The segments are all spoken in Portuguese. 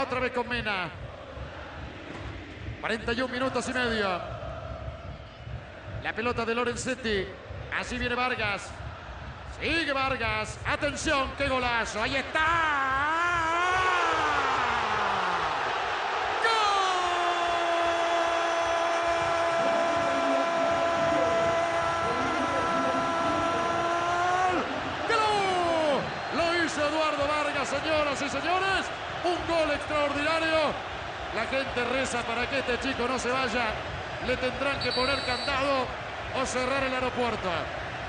Otra vez con Mena. 41 minutos y medio. La pelota de Lorenzetti. Así viene Vargas. Sigue Vargas. Atención, qué golazo. Ahí está. señoras y señores. Un gol extraordinario. La para que este chico no se vaya. Le tendrán que poner candado o cerrar el aeropuerto.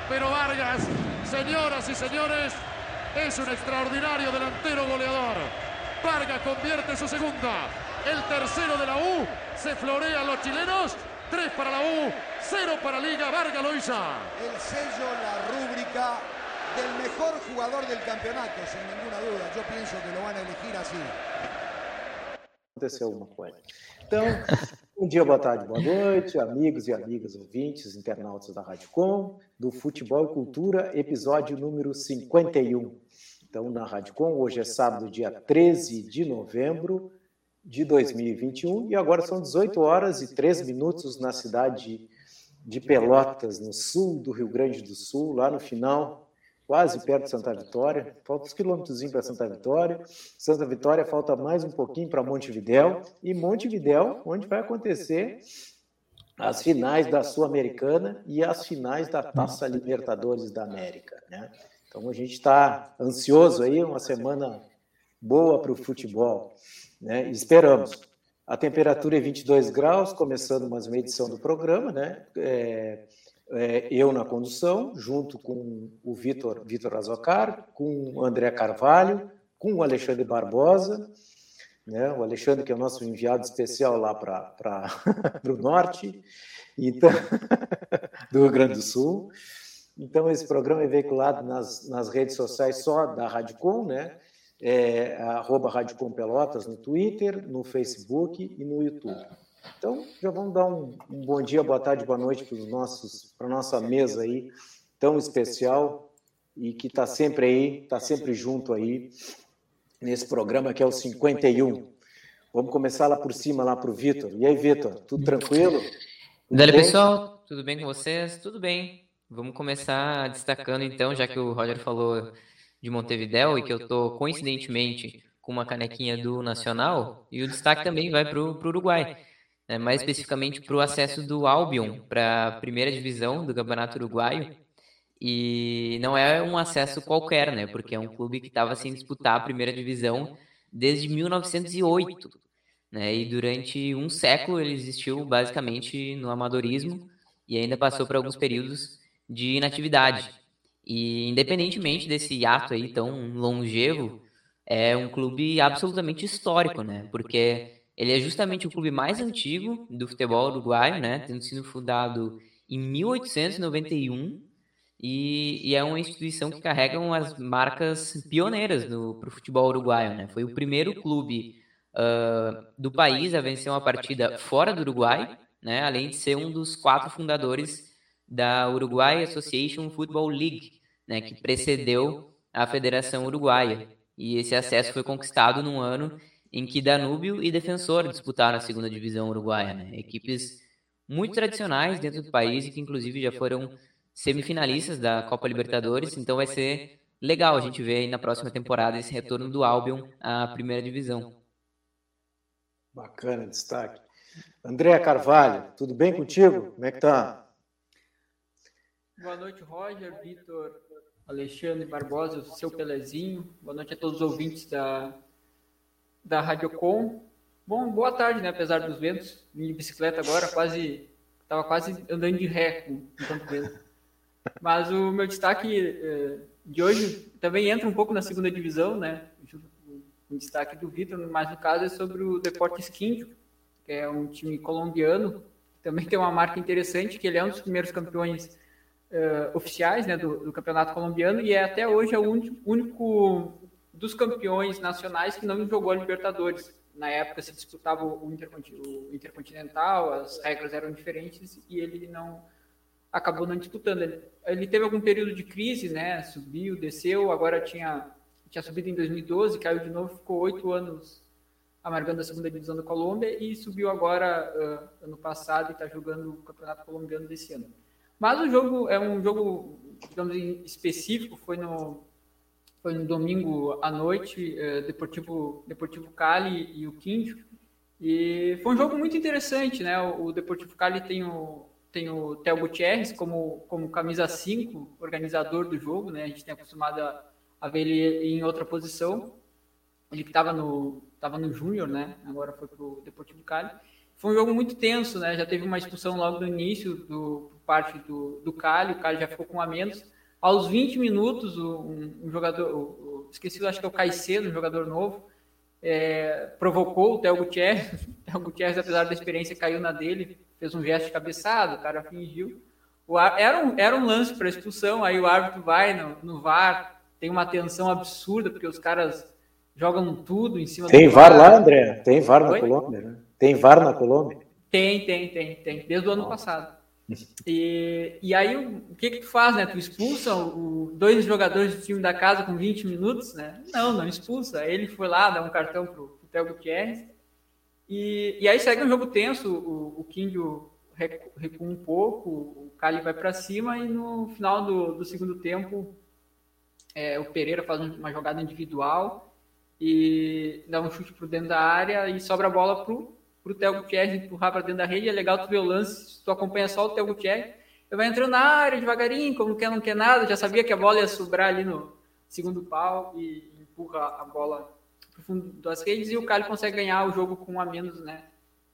Pero Vargas, señoras y señores, es un extraordinario delantero goleador. Vargas convierte su segunda. El tercero de la U. Se florean los chilenos. Tres para la U, cero para Liga. Vargas lo El sello, la rúbrica del mejor jugador del campeonato, sem nenhuma dúvida. Eu penso que lo van a elegir assim. Aconteceu alguma coisa. Então, bom dia, boa tarde, boa noite, amigos e amigas ouvintes, internautas da Rádio Com, do Futebol e Cultura, episódio número 51. Então, na Rádio Com, hoje é sábado, dia 13 de novembro de 2021, e agora são 18 horas e 3 minutos na cidade de Pelotas, no sul do Rio Grande do Sul, lá no final quase perto de Santa Vitória, falta uns quilômetros para Santa Vitória. Santa Vitória falta mais um pouquinho para Montevidéu e Montevidéu, onde vai acontecer as finais da Sul-Americana e as finais da Taça Libertadores da América, né? Então a gente está ansioso aí, uma semana boa para o futebol, né? Esperamos. A temperatura é 22 graus, começando mais uma edição do programa, né? É, é, eu na condução, junto com o Vitor Vitor Azocar, com o André Carvalho, com o Alexandre Barbosa, né, o Alexandre que é o nosso enviado especial lá para o norte, então, do Rio Grande do Sul. Então, esse programa é veiculado nas, nas redes sociais só da Radicom, né? É, arroba Radicom Pelotas no Twitter, no Facebook e no YouTube. Então, já vamos dar um, um bom dia, boa tarde, boa noite para para nossa mesa aí tão especial e que está sempre aí, está sempre junto aí nesse programa que é o 51. Vamos começar lá por cima, lá para o Vitor. E aí, Vitor, tudo tranquilo? Tudo pessoal, tudo bem com vocês? Tudo bem. Vamos começar destacando então, já que o Roger falou de Montevidéu e que eu estou coincidentemente com uma canequinha do Nacional, e o destaque também vai para o Uruguai né, mais especificamente para o acesso do Albion para a primeira divisão do Campeonato Uruguaio. E não é um acesso qualquer, né? Porque é um clube que estava sem disputar a primeira divisão desde 1908. Né? E durante um século ele existiu basicamente no amadorismo e ainda passou por alguns períodos de inatividade. E independentemente desse ato aí tão longevo, é um clube absolutamente histórico, né? Porque ele é justamente o clube mais antigo do futebol uruguaio, né? Tendo sido fundado em 1891 e, e é uma instituição que carrega umas marcas pioneiras para o futebol uruguaio, né? Foi o primeiro clube uh, do país a vencer uma partida fora do Uruguai, né? Além de ser um dos quatro fundadores da Uruguay Association Football League, né? Que precedeu a Federação Uruguaia. E esse acesso foi conquistado num ano em que Danúbio e Defensor disputaram a segunda divisão uruguaia, né? Equipes muito tradicionais dentro do país e que inclusive já foram semifinalistas da Copa Libertadores, então vai ser legal a gente ver aí na próxima temporada esse retorno do Albion à primeira divisão. Bacana, destaque. André Carvalho, tudo bem contigo? Como é que tá? Boa noite, Roger, Vitor, Alexandre Barbosa, seu Pelezinho. Boa noite a todos os ouvintes da da Radiocom. Bom, boa tarde, né? Apesar dos ventos, vim de bicicleta agora, quase estava quase andando de ré com, tanto vento. Mas o meu destaque eh, de hoje também entra um pouco na segunda divisão, né? O destaque do Vitor, mas no caso é sobre o Deportes Quindio, que é um time colombiano, também tem uma marca interessante, que ele é um dos primeiros campeões uh, oficiais né, do, do, campeonato colombiano e é até hoje é o único, único dos campeões nacionais que não jogou a Libertadores. Na época se disputava o, Intercontinental, as regras eram diferentes e ele não acabou não disputando. Ele, ele teve algum período de crise, né? Subiu, desceu, agora tinha tinha subido em 2012, caiu de novo, ficou oito anos amargando a segunda divisão da Colômbia e subiu agora uh, ano passado e está jogando o campeonato colombiano desse ano. Mas o jogo é um jogo, digamos, específico, foi no, foi no domingo à noite, uh, Deportivo, Deportivo Cali e o Quindio, e foi um jogo muito interessante, né? O, o Deportivo Cali tem o, tem o Theo Gutierrez como, como camisa 5, organizador do jogo, né? A gente tem acostumado a, a ver ele em outra posição. Ele que estava no, tava no Júnior, né? Agora foi para o Deportivo Cali. Foi um jogo muito tenso, né? Já teve uma expulsão logo no início do, por parte do, do Cali, o Cali já ficou com a menos. Aos 20 minutos, um, um jogador, o, esqueci, acho que é o Caicedo, um jogador novo, é, provocou o Theo Gutierrez. O Theo Gutierrez, apesar da experiência, caiu na dele, fez um gesto de cabeçada, o cara fingiu. O, era, um, era um lance para expulsão, aí o árbitro vai no, no VAR, tem uma tensão absurda, porque os caras jogam tudo em cima tem do VAR. Tem VAR lá, André? Tem VAR na? Colômbia, né? Tem VAR na Colômbia? Tem, tem, tem, tem, desde o ano passado. E, e aí, o que que tu faz, né? Tu expulsa o, dois jogadores do time da casa com 20 minutos, né? Não, não expulsa. Ele foi lá dar um cartão pro, pro Theo Gutierrez. E, e aí segue um jogo tenso, o, o Quindio recua um pouco, o Cali vai para cima e no final do, do segundo tempo é, o Pereira faz uma jogada individual e dá um chute para dentro da área e sobra a bola pro pro Theo Gutierrez empurrar para dentro da rede, é legal tu ver o lance, tu acompanha só o Theo Gutierrez, ele vai entrando na área devagarinho, como quer não quer nada, já sabia que a bola ia sobrar ali no segundo pau e empurra a bola pro fundo das redes e o Cali consegue ganhar o jogo com um a menos, né,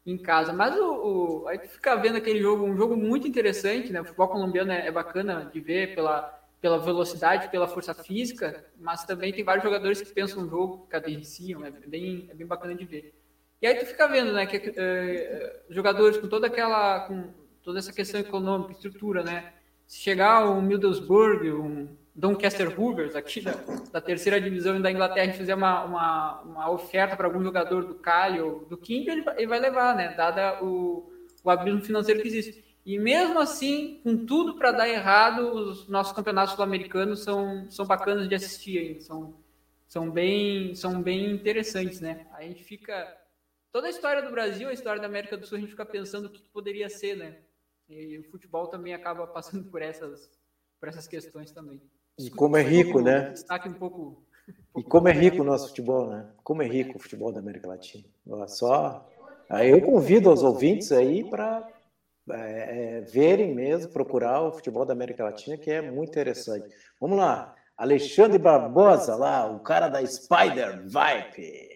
em casa. Mas o, o, aí tu fica vendo aquele jogo, um jogo muito interessante, né, o futebol colombiano é, é bacana de ver pela pela velocidade, pela força física, mas também tem vários jogadores que pensam no jogo, cadenciam, é bem, é bem bacana de ver. E aí tu fica vendo, né, que é, jogadores com toda aquela, com toda essa questão econômica, estrutura, né, se chegar um Middlesbrough, um Doncaster Rovers, aqui da, da, terceira divisão da Inglaterra, e fizer uma, uma, uma oferta para algum jogador do Cali ou do King, ele, ele vai levar, né, dada o, o abismo financeiro que existe. E mesmo assim, com tudo para dar errado, os nossos campeonatos sul-americanos são, são bacanas de assistir são, são, bem, são bem interessantes, né? A gente fica toda a história do Brasil, a história da América do Sul, a gente fica pensando o que poderia ser, né? E o futebol também acaba passando por essas, por essas questões também. E como é rico, né? Destaque um pouco, um. E como é rico o nosso futebol, né? Como é rico o futebol da América Latina. Só. Aí eu convido os ouvintes aí para é, é, verem mesmo, procurar o futebol da América Latina, que é muito interessante. Vamos lá. Alexandre Barbosa, lá, o cara da Spider Vibe.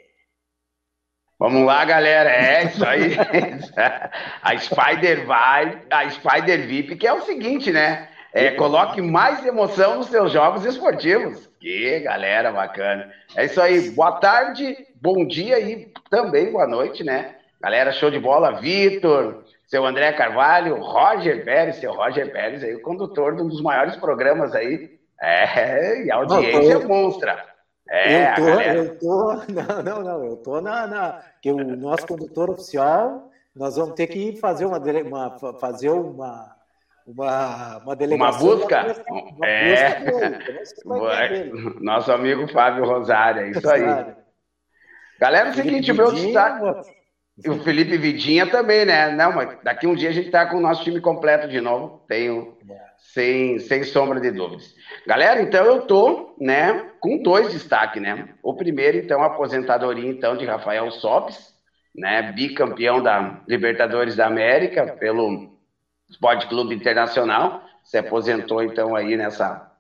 Vamos lá, galera. É isso aí. a Spider vai, a Spider VIP, que é o seguinte, né? É, coloque mais emoção nos seus jogos esportivos. Que galera bacana. É isso aí. Boa tarde, bom dia e também boa noite, né? Galera, show de bola. Vitor, seu André Carvalho, Roger Pérez, seu Roger Pérez aí, o condutor de um dos maiores programas aí. É, e a audiência Não, monstra. É, eu tô, eu tô, não, não, não, eu tô na, na, que o nosso condutor oficial, nós vamos ter que fazer uma, uma fazer uma, uma, uma delegação. Uma busca? Uma é. Busca nosso amigo Fábio Rosário, é isso aí. Galera, é o seguinte, o meu destaque. E o Felipe Vidinha também, né? Não, mas daqui um dia a gente tá com o nosso time completo de novo. Tenho sem, sem sombra de dúvidas. Galera, então eu tô, né, com dois destaques, né? O primeiro, então, a aposentadoria, então, de Rafael Sopes, né, bicampeão da Libertadores da América pelo Esporte Clube Internacional, se aposentou, então, aí nessa,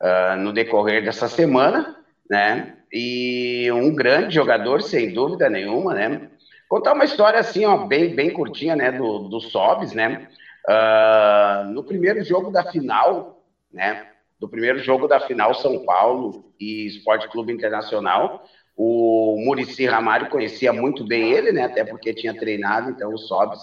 uh, no decorrer dessa semana, né, e um grande jogador, sem dúvida nenhuma, né, contar uma história assim, ó, bem, bem curtinha, né, do, do Sobes, né, Uh, no primeiro jogo da final, né? Do primeiro jogo da final, São Paulo e Esporte Clube Internacional, o Murici Ramário conhecia muito bem ele, né? Até porque tinha treinado, então, o Sobs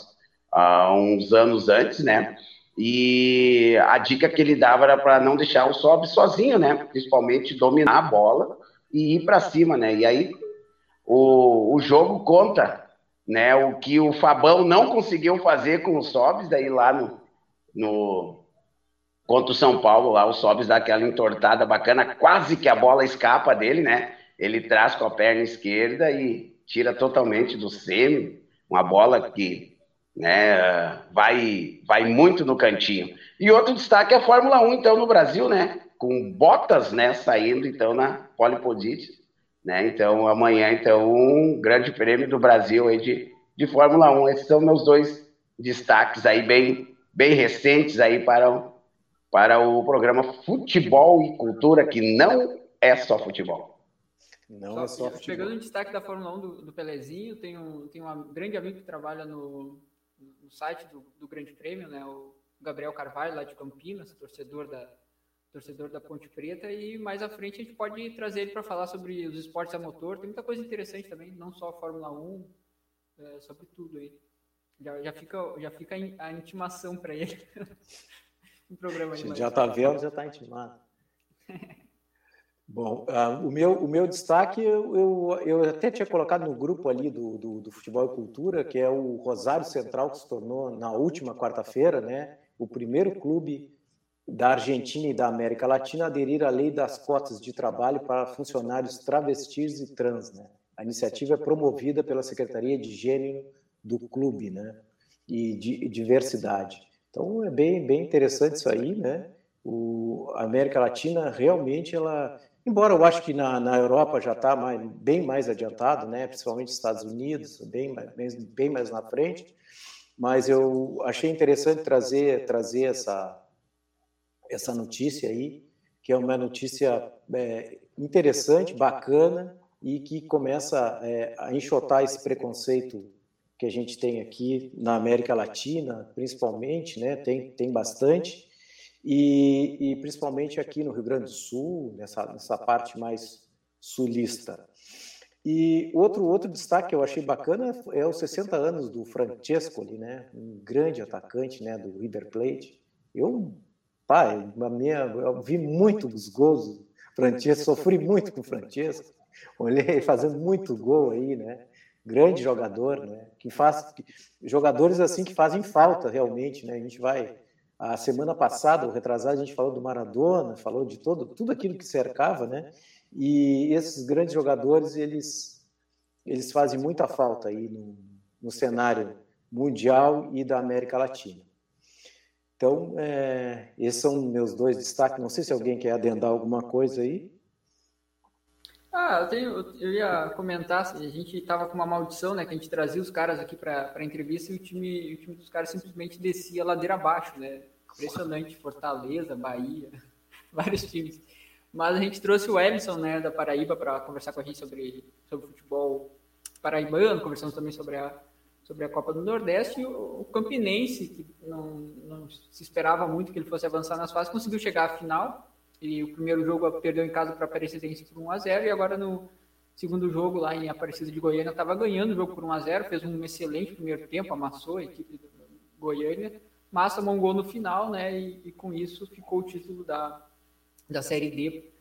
uh, uns anos antes, né? E a dica que ele dava era para não deixar o Sobs sozinho, né? Principalmente dominar a bola e ir para cima, né? E aí o, o jogo conta né? O que o Fabão não conseguiu fazer com o Sobs, daí lá no, no contra o São Paulo, lá o Sobs dá aquela entortada bacana, quase que a bola escapa dele, né? Ele traz com a perna esquerda e, tira totalmente do semi, uma bola que né, vai, vai muito no cantinho. E outro destaque é a Fórmula 1, então, no Brasil, né? Com Bottas, né, saindo, então, na polipodite, né? Então, amanhã, então, um grande prêmio do Brasil aí de, de Fórmula 1. Esses são meus dois destaques aí, bem, bem recentes aí para, para o programa Futebol e Cultura, que não é só futebol. Não só, é só futebol. Pegando o destaque da Fórmula 1 do, do Pelezinho, tem um, tem um grande amigo que trabalha no, no site do, do Grande Prêmio, né? O Gabriel Carvalho, lá de Campinas, torcedor da, torcedor da Ponte Preta, e mais à frente a gente pode trazer ele para falar sobre os esportes a motor. Tem muita coisa interessante também, não só a Fórmula 1, é, sobre tudo aí. Já, já, fica, já fica a intimação para ele. um programa já está vendo, já está intimado. Bom, uh, o, meu, o meu destaque eu, eu, eu, até tinha colocado no grupo ali do, do, do, Futebol e Cultura, que é o Rosário Central, que se tornou na última quarta-feira, né, o primeiro clube da Argentina e da América Latina aderir à lei das cotas de trabalho para funcionários travestis e trans. Né? A iniciativa é promovida pela Secretaria de Gênero do clube né? e de diversidade. Então é bem, bem interessante isso aí, né? O, a América Latina realmente ela Embora eu acho que na, na Europa já está bem mais adiantado, né? principalmente Estados Unidos, bem, bem, bem mais na frente, mas eu achei interessante trazer, trazer essa, essa notícia aí, que é uma notícia é, interessante, bacana, e que começa é, a enxotar esse preconceito que a gente tem aqui na América Latina, principalmente, né? tem, tem bastante, e, e, principalmente aqui no Rio Grande do Sul, nessa, nessa parte mais sulista. E outro, outro destaque que eu achei bacana é os 60 anos do Francescoli, né? um grande atacante né, do River Plate. Eu, pai, na minha, eu vi muito os gols do Francesco, sofri muito com o Francesco, olhei fazendo muito gol aí, né? Grande jogador, né? Que faz jogadores assim que fazem falta realmente, né? A gente vai a semana passada, o retrasado, a gente falou do Maradona, falou de todo, tudo aquilo que cercava, né? E esses grandes jogadores, eles, eles fazem muita falta aí no, no cenário mundial e da América Latina. Então, é, esses são meus dois destaques. Não sei se alguém quer adendar alguma coisa aí. Ah, eu, tenho, eu ia comentar, assim, a gente estava com uma maldição, né? Que a gente trazia os caras aqui para entrevista e o time, o time dos caras simplesmente descia ladeira abaixo, né? Impressionante, Fortaleza, Bahia, vários times. Mas a gente trouxe o Emerson, né, da Paraíba, para conversar com a gente sobre, sobre futebol paraibano, conversamos também sobre a, sobre a Copa do Nordeste, e o, Campinense, que não, não se esperava muito que ele fosse avançar nas fases, conseguiu chegar à final, e o primeiro jogo perdeu em casa para a Aparecidense por 1 a 0 e agora no segundo jogo lá em Aparecida de Goiânia estava ganhando o jogo por 1 a 0 fez um excelente primeiro tempo, amassou a equipe do Goiânia, mas tomou um gol no final, né? E, e com isso ficou o título da, da Série D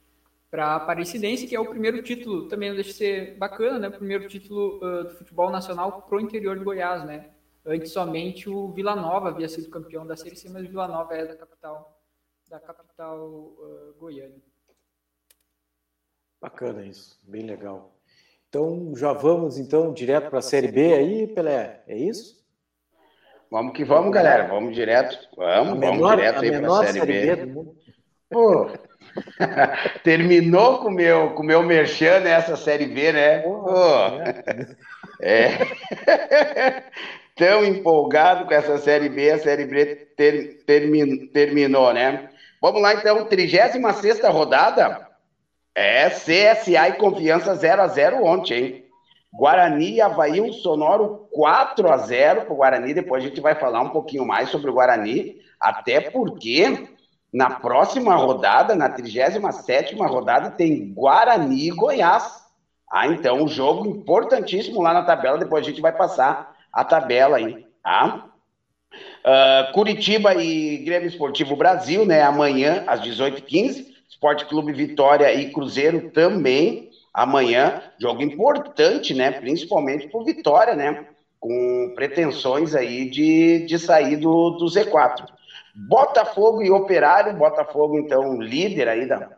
para a Aparecidense, que é o primeiro título, também não deixa de ser bacana, né? O primeiro título uh, do futebol nacional pro interior de Goiás, né? Antes somente o Vila Nova havia sido campeão da Série C, mas o Vila Nova é da capital da capital uh, goiana. Bacana isso, bem legal. Então já vamos então direto para a Série B aí, Pelé, é isso? Vamos que vamos, galera, vamos direto, vamos, menor, vamos direto aí para a Série, série B. B Pô, terminou com meu, com meu merchan nessa Série B, né? Pô, é. Tão empolgado com essa Série B, a Série B ter, termin, terminou, né? Vamos lá, então, 36 rodada. É CSA e Confiança 0 a 0 ontem, hein? Guarani e Havaí, um sonoro 4 a 0 para o Guarani. Depois a gente vai falar um pouquinho mais sobre o Guarani, até porque na próxima rodada, na 37 rodada, tem Guarani e Goiás. Ah, então, um jogo importantíssimo lá na tabela. Depois a gente vai passar a tabela aí, tá? Uh, Curitiba e Grêmio Esportivo Brasil, né? Amanhã, às 18h15. Esporte Clube Vitória e Cruzeiro também. Amanhã, jogo importante, né? Principalmente por Vitória, né? Com pretensões aí de, de sair do, do Z4. Botafogo e Operário, Botafogo, então, líder aí da,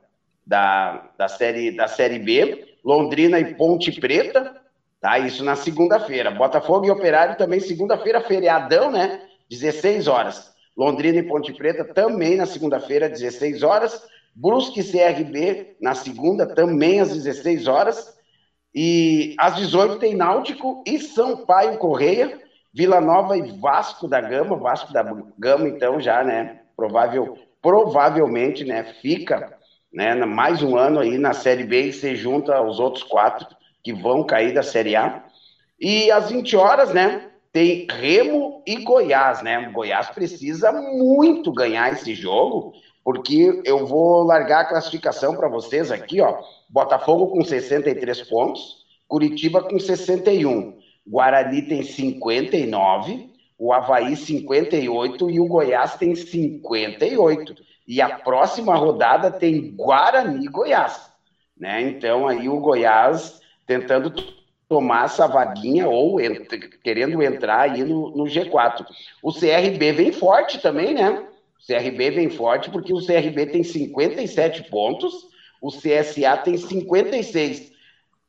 da, da, série, da série B. Londrina e Ponte Preta, Tá? Isso na segunda-feira. Botafogo e Operário também segunda-feira, feriadão, né? 16 horas. Londrina e Ponte Preta também na segunda-feira, 16 horas. Brusque CRB na segunda, também às 16 horas. E às 18 tem Náutico e Sampaio Correia, Vila Nova e Vasco da Gama. Vasco da Gama, então, já, né? Provável, provavelmente, né? Fica né, mais um ano aí na Série B e se junta aos outros quatro que vão cair da Série A. E às 20 horas, né? Tem Remo e Goiás, né? O Goiás precisa muito ganhar esse jogo, porque eu vou largar a classificação para vocês aqui, ó. Botafogo com 63 pontos, Curitiba com 61, Guarani tem 59, o Havaí 58 e o Goiás tem 58. E a próxima rodada tem Guarani e Goiás. Né? Então aí o Goiás tentando tomar essa vaguinha ou querendo entrar aí no, no, G4. O CRB vem forte também, né? O CRB vem forte porque o CRB tem 57 pontos, o CSA tem 56.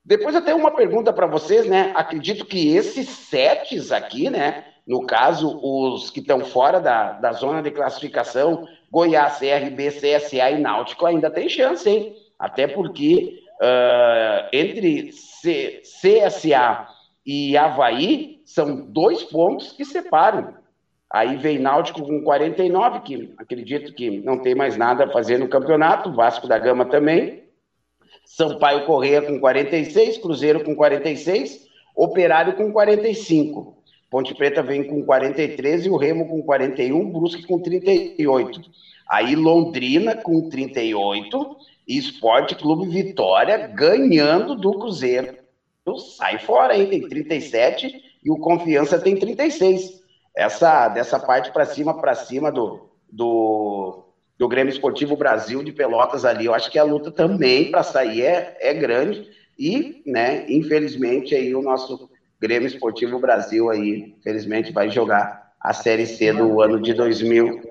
Depois eu tenho uma pergunta para vocês, né? Acredito que esses setes aqui, né? No caso, os que estão fora da, da zona de classificação, Goiás, CRB, CSA e Náutico ainda tem chance, hein? Até porque uh, entre C, CSA e Havaí são dois pontos que separam. Aí vem Náutico com 49, que acredito que não tem mais nada a fazer no campeonato, Vasco da Gama também. Sampaio Correia com 46, Cruzeiro com 46, Operário com 45. Ponte Preta vem com 43 e o Remo com 41, Brusque com 38. Aí Londrina com 38 Esporte Clube Vitória ganhando do Cruzeiro. Sai fora aí, tem 37 e o Confiança tem 36. Essa dessa parte para cima para cima do, do do Grêmio Esportivo Brasil de Pelotas ali, eu acho que a luta também para sair é, é grande e, né, infelizmente aí o nosso Grêmio Esportivo Brasil aí, infelizmente vai jogar a Série C do ano de 2000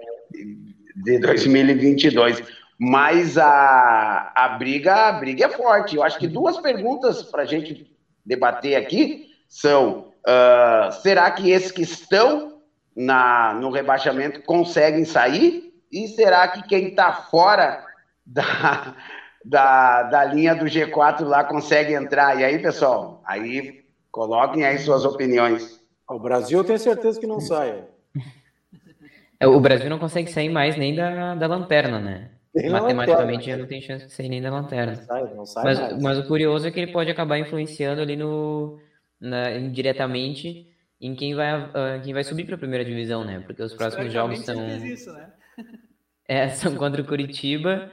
de 2022. Mas a, a briga a briga é forte. Eu acho que duas perguntas para a gente debater aqui são: uh, será que esses que estão na, no rebaixamento conseguem sair? E será que quem está fora da, da, da linha do G4 lá consegue entrar? E aí, pessoal, aí coloquem aí suas opiniões. O Brasil eu tenho certeza que não sai. É, o Brasil não consegue sair mais nem da, da lanterna, né? Matematicamente já não tem chance de sair nem da lanterna. Não sai, não sai mas, mas, o curioso é que ele pode acabar influenciando ali no na, indiretamente em quem vai, uh, quem vai subir para a primeira divisão, né? Porque os próximos jogos são isso, né? é, são contra o Curitiba,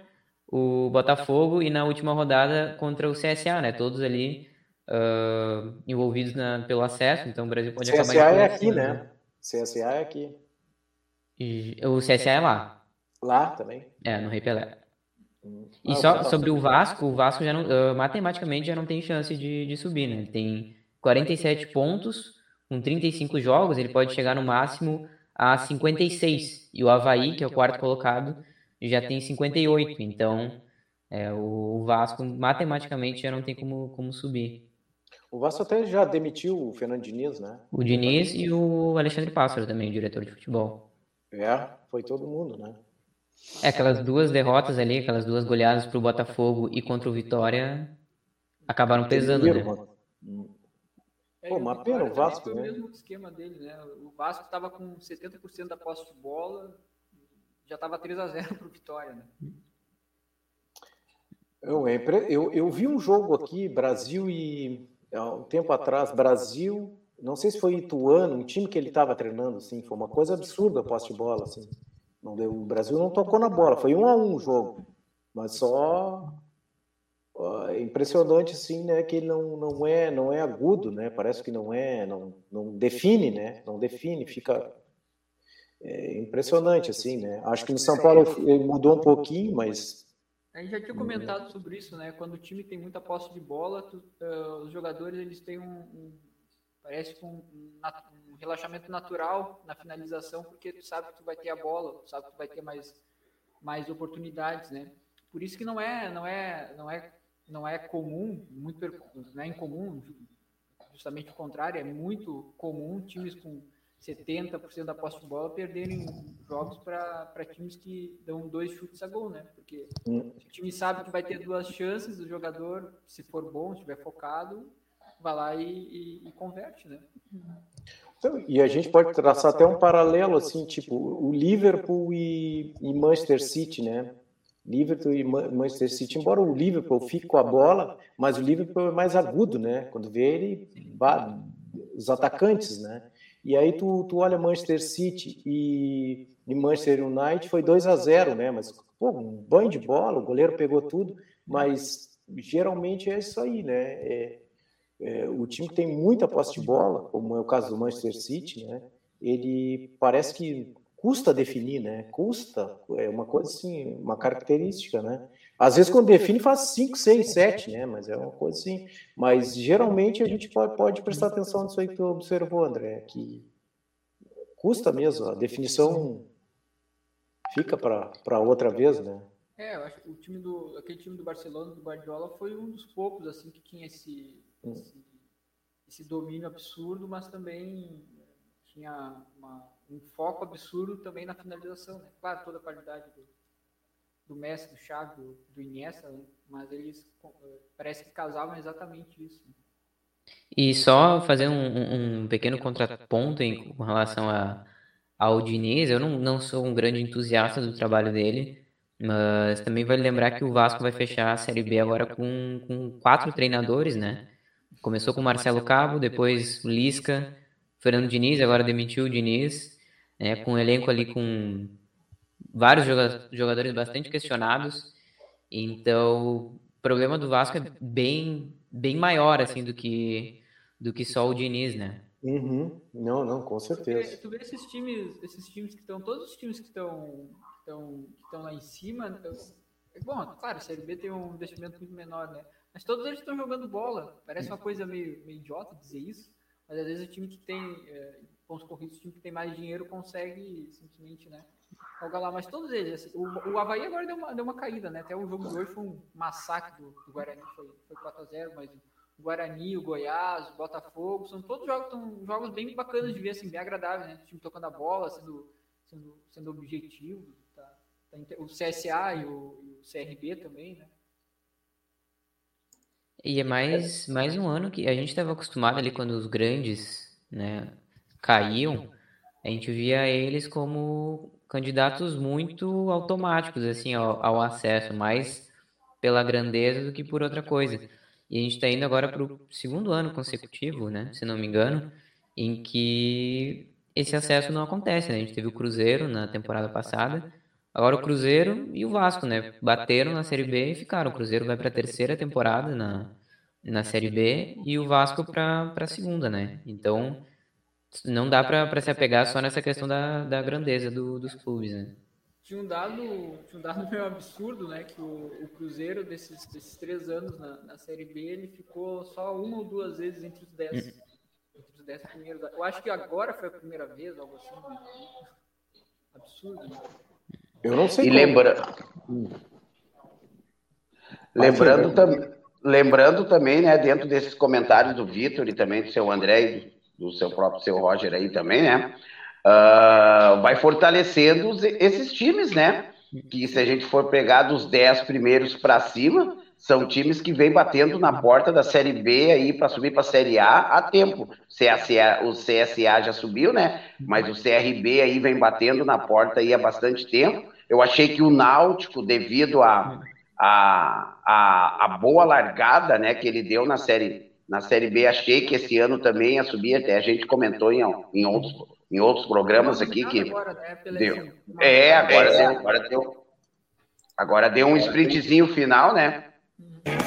o Botafogo e na última rodada contra o CSA, né? Todos ali uh, envolvidos na, pelo acesso, então o Brasil pode CSA acabar. CSA é aqui, né? CSA é aqui. E, o CSA é lá. Lá também? É, no Rei Pelé. Hum. E ah, só sobre o Vasco, o Vasco já não, uh, matematicamente já não tem chance de, de subir, né? Ele tem 47 pontos, com 35 jogos, ele pode chegar no máximo a 56. E o Havaí, que é o quarto colocado, já tem 58. Então, é, o Vasco matematicamente já não tem como, como subir. O Vasco até já demitiu o Fernando Diniz, né? O Diniz e o Alexandre Pássaro também, o diretor de futebol. É, foi todo mundo, né? É, aquelas duas derrotas ali, aquelas duas goleadas para o Botafogo e contra o Vitória acabaram pesando, né? É, Pô, uma pena o Vasco, foi né? o mesmo esquema dele, né? O Vasco estava com 70% da posse de bola, já estava 3 a 0 para o Vitória, né? Eu, eu, eu vi um jogo aqui, Brasil e há um tempo atrás, Brasil, não sei se foi Ituano, um time que ele estava treinando, assim, foi uma coisa absurda a posse de bola, assim. Não deu, o Brasil não tocou na bola, foi um a um o jogo, mas só é impressionante sim, né, que não não é não é agudo, né? Parece que não é, não não define, né? Não define, fica é impressionante assim, né? Acho que no São Paulo mudou um pouquinho, mas a gente já tinha comentado sobre isso, né? Quando o time tem muita posse de bola, tu, uh, os jogadores eles têm um, um parece com um, um, relaxamento natural na finalização, porque tu sabe que tu vai ter a bola, tu sabe que tu vai ter mais mais oportunidades, né? Por isso que não é não é não é não é comum, muito não é incomum justamente o contrário, é muito comum times com 70% da posse de bola perderem jogos para times que dão dois chutes a gol, né? Porque o time sabe que vai ter duas chances, o jogador, se for bom, estiver focado, vai lá e, e, e converte, né? Então, e a gente pode traçar até um paralelo, assim, tipo, o Liverpool e, e Manchester City, né? Liverpool e Manchester City, embora o Liverpool fique com a bola, mas o Liverpool é mais agudo, né? Quando vê ele, os atacantes, né? E aí tu, tu olha Manchester City e, e Manchester United foi 2 a 0 né? Mas pô, um banho de bola, o goleiro pegou tudo, mas geralmente é isso aí, né? É, é, o time que tem muita posse de bola, como é o caso do Manchester City, né? Ele parece que custa definir, né? Custa, é uma coisa assim, uma característica, né? Às vezes quando define faz 5, 6, 7, né? Mas é uma coisa assim. Mas geralmente a gente pode, pode prestar atenção nisso aí que tu observou, André, que custa mesmo, a definição fica para outra vez, né? É, eu acho que o time do, aquele time do Barcelona, do Guardiola, foi um dos poucos assim que tinha esse, hum. esse, esse domínio absurdo, mas também tinha uma um foco absurdo também na finalização, né? Claro, toda a qualidade do, do Messi, do Xavi, do, do Iniesta, né? mas eles eh, parece que casavam exatamente isso. Né? E só fazer um, um pequeno contraponto em com relação a, ao Diniz, eu não, não sou um grande entusiasta do trabalho dele, mas também vale lembrar que o Vasco vai fechar a Série B agora com, com quatro treinadores, né? Começou com Marcelo Cabo, depois Lisca, Fernando Diniz, agora demitiu o Diniz, né, com um elenco ali com vários jogadores bastante questionados. Então, o problema do Vasco é bem, bem maior assim do que do que só o Diniz, né? Uhum. Não, não, com certeza. Tu vê, tu vê esses times, esses times que estão, todos os times que estão, estão, estão lá em cima. Então, é bom, claro, a Série B tem um investimento muito menor, né? Mas todos eles estão jogando bola. Parece uma coisa meio, meio idiota dizer isso, mas às vezes o time que tem, é, pontos corridos, o time que tem mais dinheiro consegue simplesmente, né? Jogar lá, mas todos eles, assim, o, o Havaí agora deu uma, deu uma caída, né? Até o jogo de hoje foi um massacre do, do Guarani, foi, foi 4x0, mas o Guarani, o Goiás, o Botafogo, são todos jogos, são jogos bem bacanas de ver, assim, bem agradáveis, né? O time tocando a bola, sendo, sendo, sendo objetivo, tá, tá, o CSA e o, e o CRB também, né? E é mais, mais um ano que a gente estava acostumado ali quando os grandes, né, caíam, a gente via eles como candidatos muito automáticos assim ao, ao acesso, mais pela grandeza do que por outra coisa. E a gente está indo agora para o segundo ano consecutivo, né, se não me engano, em que esse acesso não acontece. Né? A gente teve o Cruzeiro na temporada passada, agora o Cruzeiro e o Vasco, né, bateram na Série B e ficaram. O Cruzeiro vai para a terceira temporada na, na Série B e o Vasco para a segunda, né? Então não dá para se apegar só nessa questão da, da grandeza do, dos clubes, né? Tinha um dado, tinha um dado meio absurdo, né? Que o, o Cruzeiro, desses, desses três anos na, na Série B, ele ficou só uma ou duas vezes entre os dez, uhum. entre os dez primeiros. Eu acho que agora foi a primeira vez, algo assim. Né? Absurdo, né? Eu não sei. E lembra... Hum. lembrando, tam... lembrando também, né, dentro desses comentários do Vitor e também do seu André do seu próprio seu Roger aí também, né? Uh, vai fortalecendo esses times, né? Que se a gente for pegar dos 10 primeiros para cima, são times que vêm batendo na porta da Série B aí para subir para a Série A há tempo. CSA, o CSA já subiu, né? Mas o CRB aí vem batendo na porta aí há bastante tempo. Eu achei que o Náutico, devido a, a, a, a boa largada né, que ele deu na Série na Série B, achei que esse ano também ia subir, até a gente comentou em, em, outros, em outros programas aqui que. Agora, né, deu. É, agora, é, deu, agora deu. Agora deu um sprintzinho final, né?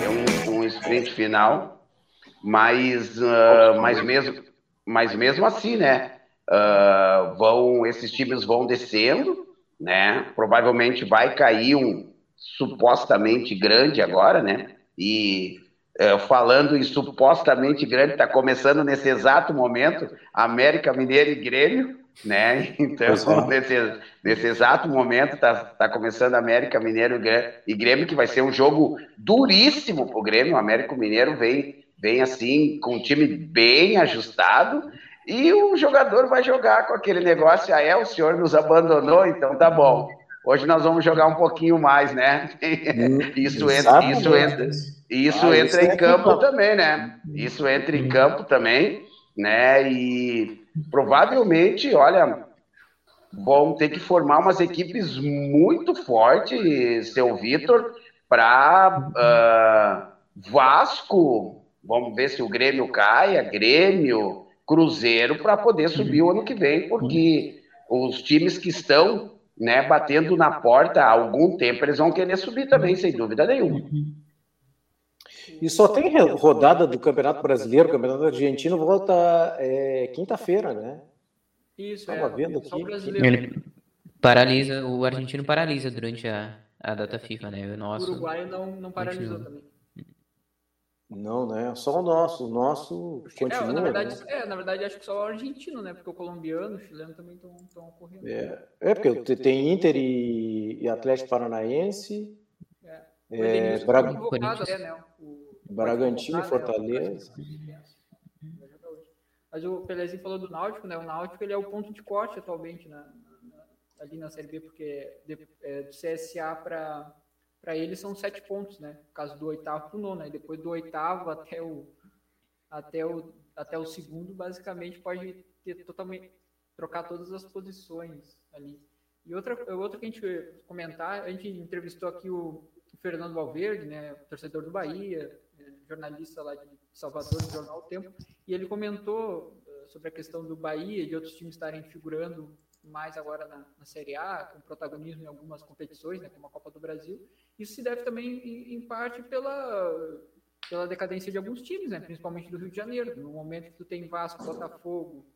Deu um, um sprint final, mas, uh, mas, mesmo, mas mesmo assim, né? Uh, vão, esses times vão descendo, né? Provavelmente vai cair um supostamente grande agora, né? E é, falando em supostamente grande, está começando nesse exato momento América Mineiro e Grêmio, né? Então, é. nesse, nesse exato momento está tá começando América Mineiro e Grêmio, que vai ser um jogo duríssimo para o Grêmio. O América Mineiro vem, vem assim com um time bem ajustado e o jogador vai jogar com aquele negócio, ah, é, o senhor nos abandonou, então tá bom. Hoje nós vamos jogar um pouquinho mais, né? isso entra, isso entra, isso ah, entra isso em é campo também, né? Isso entra em campo também, né? E provavelmente, olha, vão ter que formar umas equipes muito fortes, seu Vitor, para uh, ah, Vasco. Vamos ver se o Grêmio caia, Grêmio, Cruzeiro, para poder subir o ano que vem, porque os times que estão né, batendo na porta há algum tempo, eles vão querer subir também, sem dúvida nenhuma. E só tem rodada do Campeonato Brasileiro, o Campeonato Argentino volta é, quinta-feira, né? Isso, Estava é, vendo aqui. Ele paralisa, o argentino paralisa durante a, a data FIFA, né? O nosso. O Uruguai não, não paralisou também. Não, né? Só o nosso. O nosso continua. É, na, verdade, né? é, na verdade, acho que só o argentino, né? Porque o colombiano, o chileno também estão ocorrendo. É, é, porque tem Inter e, e Atlético Paranaense. É. É, até, né? o... Bragantino e né? Fortaleza. Mas o Pelezinho falou do Náutico, né? O Náutico ele é o ponto de corte atualmente na, na, ali na Série B, porque de, é, do CSA para para ele são sete pontos, né? No caso do oitavo para o nono, né? depois do oitavo até o até o até o segundo, basicamente pode ter totalmente trocar todas as posições ali. E outra outra que a gente comentar, a gente entrevistou aqui o, Fernando Valverde, né? Torcedor do Bahia, é, jornalista lá de Salvador, do jornal o Tempo, e ele comentou uh, sobre a questão do Bahia e de outros times estarem figurando mais agora na, na Série A, com protagonismo em algumas competições, né, como a Copa do Brasil. Isso se deve também, em, em parte, pela, pela decadência de alguns times, né, principalmente do Rio de Janeiro. No momento que tu tem Vasco, Botafogo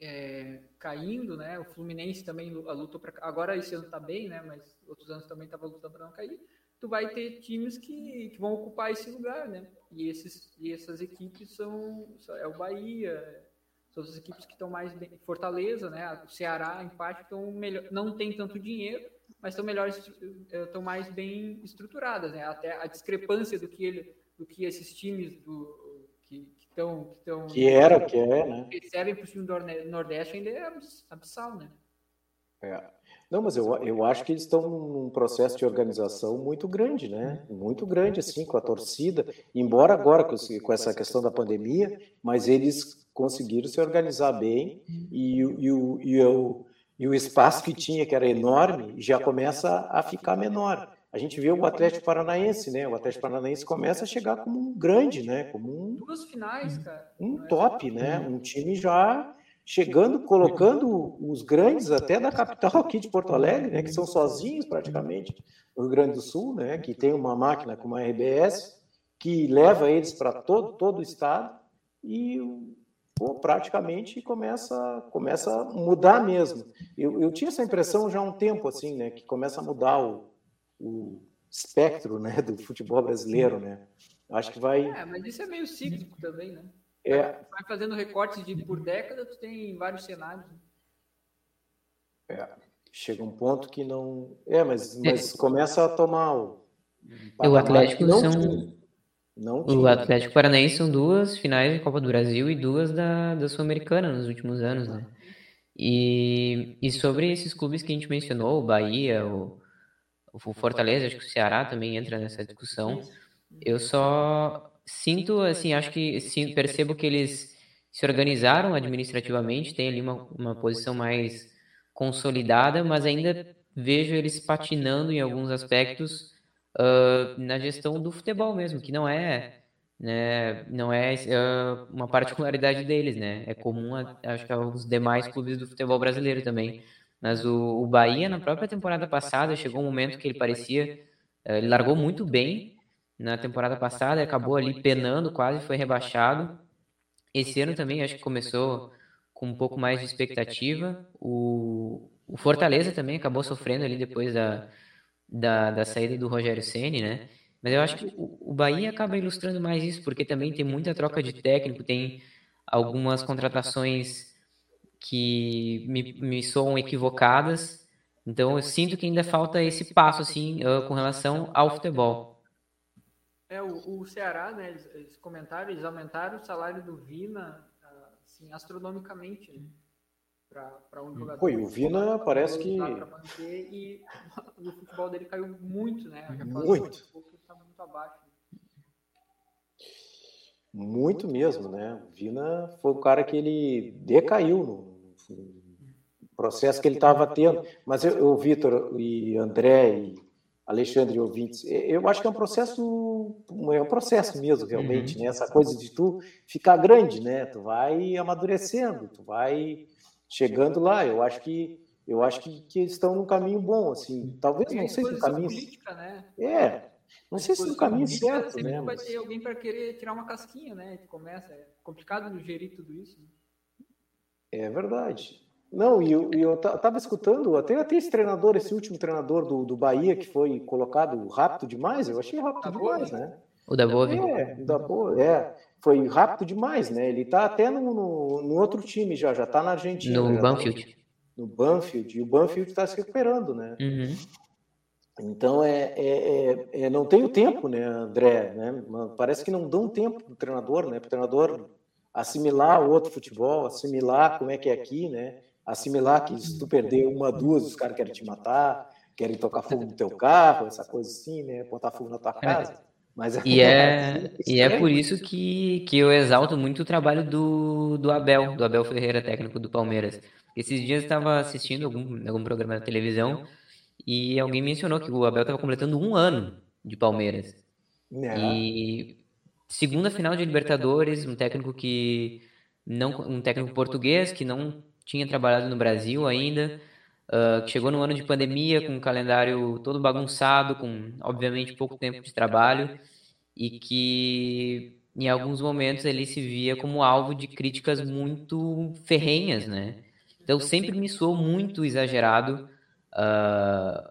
é, caindo, né, o Fluminense também lutou para agora esse ano está bem, né, mas outros anos também estava lutando para não cair. Tu vai ter times que, que vão ocupar esse lugar, né? E esses e essas equipes são é o Bahia, são as equipes que estão mais bem, Fortaleza, né? O Ceará, empate, estão melhor, não tem tanto dinheiro, mas estão melhores, estão mais bem estruturadas, né? Até a discrepância do que ele, do que esses times do que estão que estão que era que é, né? Recebem para o time do Nordeste ainda é abissal, né? É. Não, mas eu, eu acho que eles estão num processo de organização muito grande, né? Muito grande, assim, com a torcida. Embora agora com, com essa questão da pandemia, mas eles conseguiram se organizar bem e, e, o, e, o, e o espaço que tinha, que era enorme, já começa a ficar menor. A gente vê o Atlético Paranaense, né? O Atlético Paranaense começa a chegar como um grande, né? Como um, Duas finais, cara. Um top, né? Um time já chegando, colocando os grandes até da capital aqui de Porto Alegre, né, que são sozinhos praticamente no Rio Grande do Sul, né, que tem uma máquina como a RBS que leva eles para todo todo o estado e praticamente começa começa a mudar mesmo. Eu, eu tinha essa impressão já há um tempo assim, né, que começa a mudar o, o espectro, né, do futebol brasileiro, né. Acho que vai. É, mas isso é meio cíclico também, né? É. Vai fazendo recortes de por década, tu tem vários cenários. Né? É. Chega um ponto que não. É, mas, mas começa a tomar o. o Atlético não são. Não o Atlético Paranaense são duas finais de Copa do Brasil e duas da, da Sul-Americana nos últimos anos, né? E, e sobre esses clubes que a gente mencionou, o Bahia, o, o Fortaleza, acho que o Ceará também entra nessa discussão. Eu só sinto, assim, acho que sim, percebo que eles se organizaram administrativamente, têm ali uma, uma posição mais consolidada, mas ainda vejo eles patinando em alguns aspectos uh, na gestão do futebol mesmo, que não é né, não é uh, uma particularidade deles, né? É comum, a, acho que aos demais clubes do futebol brasileiro também. Mas o, o Bahia, na própria temporada passada, chegou um momento que ele parecia. Uh, ele largou muito bem, na temporada passada, acabou ali penando, quase foi rebaixado. Esse ano também acho que começou com um pouco mais de expectativa. O, o Fortaleza também acabou sofrendo ali depois da, da, da saída do Rogério Ceni, né? Mas eu acho que o, o Bahia acaba ilustrando mais isso, porque também tem muita troca de técnico, tem algumas contratações que me, me soam equivocadas. Então eu sinto que ainda falta esse passo assim com relação ao futebol. É, o, o Ceará, né, eles, eles, comentaram, eles aumentaram o salário do Vina, assim, astronomicamente, né? Para um jogador. Foi, o Vina parece que. Manter, e o futebol dele caiu muito, né? muito. Tá muito abaixo. Muito mesmo, né? O Vina foi o cara que ele decaiu no, processo que ele estava tendo. Mas o Vitor e André e Alexandre ouvintes, eu acho que é um processo, é um processo mesmo, realmente, uhum. né? Essa coisa de tu ficar grande, né? Tu vai amadurecendo, tu vai chegando lá. Eu acho que eu acho que, que eles estão num caminho bom, assim. Talvez não sei se no caminho. Política, né? É. Não sei se no caminho certo, né? Vai ter alguém para querer tirar uma casquinha, né? Que começa, é complicado gerir tudo isso. Né? É verdade. Não, e eu, eu tava escutando, até, até esse treinador, esse último treinador do, do Bahia, que foi colocado rápido demais, eu achei rápido da demais, boa, né? O da Boa, É, da Boa, é. Foi rápido demais, né? Ele tá até no, no, no outro time já, já tá na Argentina. No Banfield. Tá no, no Banfield, e o Banfield tá se recuperando, né? Uhum. Então, é, é, é, é, não tem o tempo, né, André? Né? Parece que não dão tempo pro treinador, né? Pro treinador assimilar o outro futebol, assimilar como é que é aqui, né? assimilar que se tu perder uma, duas, os caras querem te matar, querem tocar fogo no teu carro, essa coisa assim, né? Botar fogo na tua é. casa. Mas é e é, e é por isso que, que eu exalto muito o trabalho do, do Abel, do Abel Ferreira, técnico do Palmeiras. Esses dias eu estava assistindo algum, algum programa da televisão e alguém mencionou que o Abel estava completando um ano de Palmeiras. É. E segunda final de Libertadores, um técnico que não um técnico português que não tinha trabalhado no Brasil ainda, uh, que chegou no ano de pandemia com um calendário todo bagunçado, com obviamente pouco tempo de trabalho e que em alguns momentos ele se via como alvo de críticas muito ferrenhas, né? Então sempre me soou muito exagerado uh,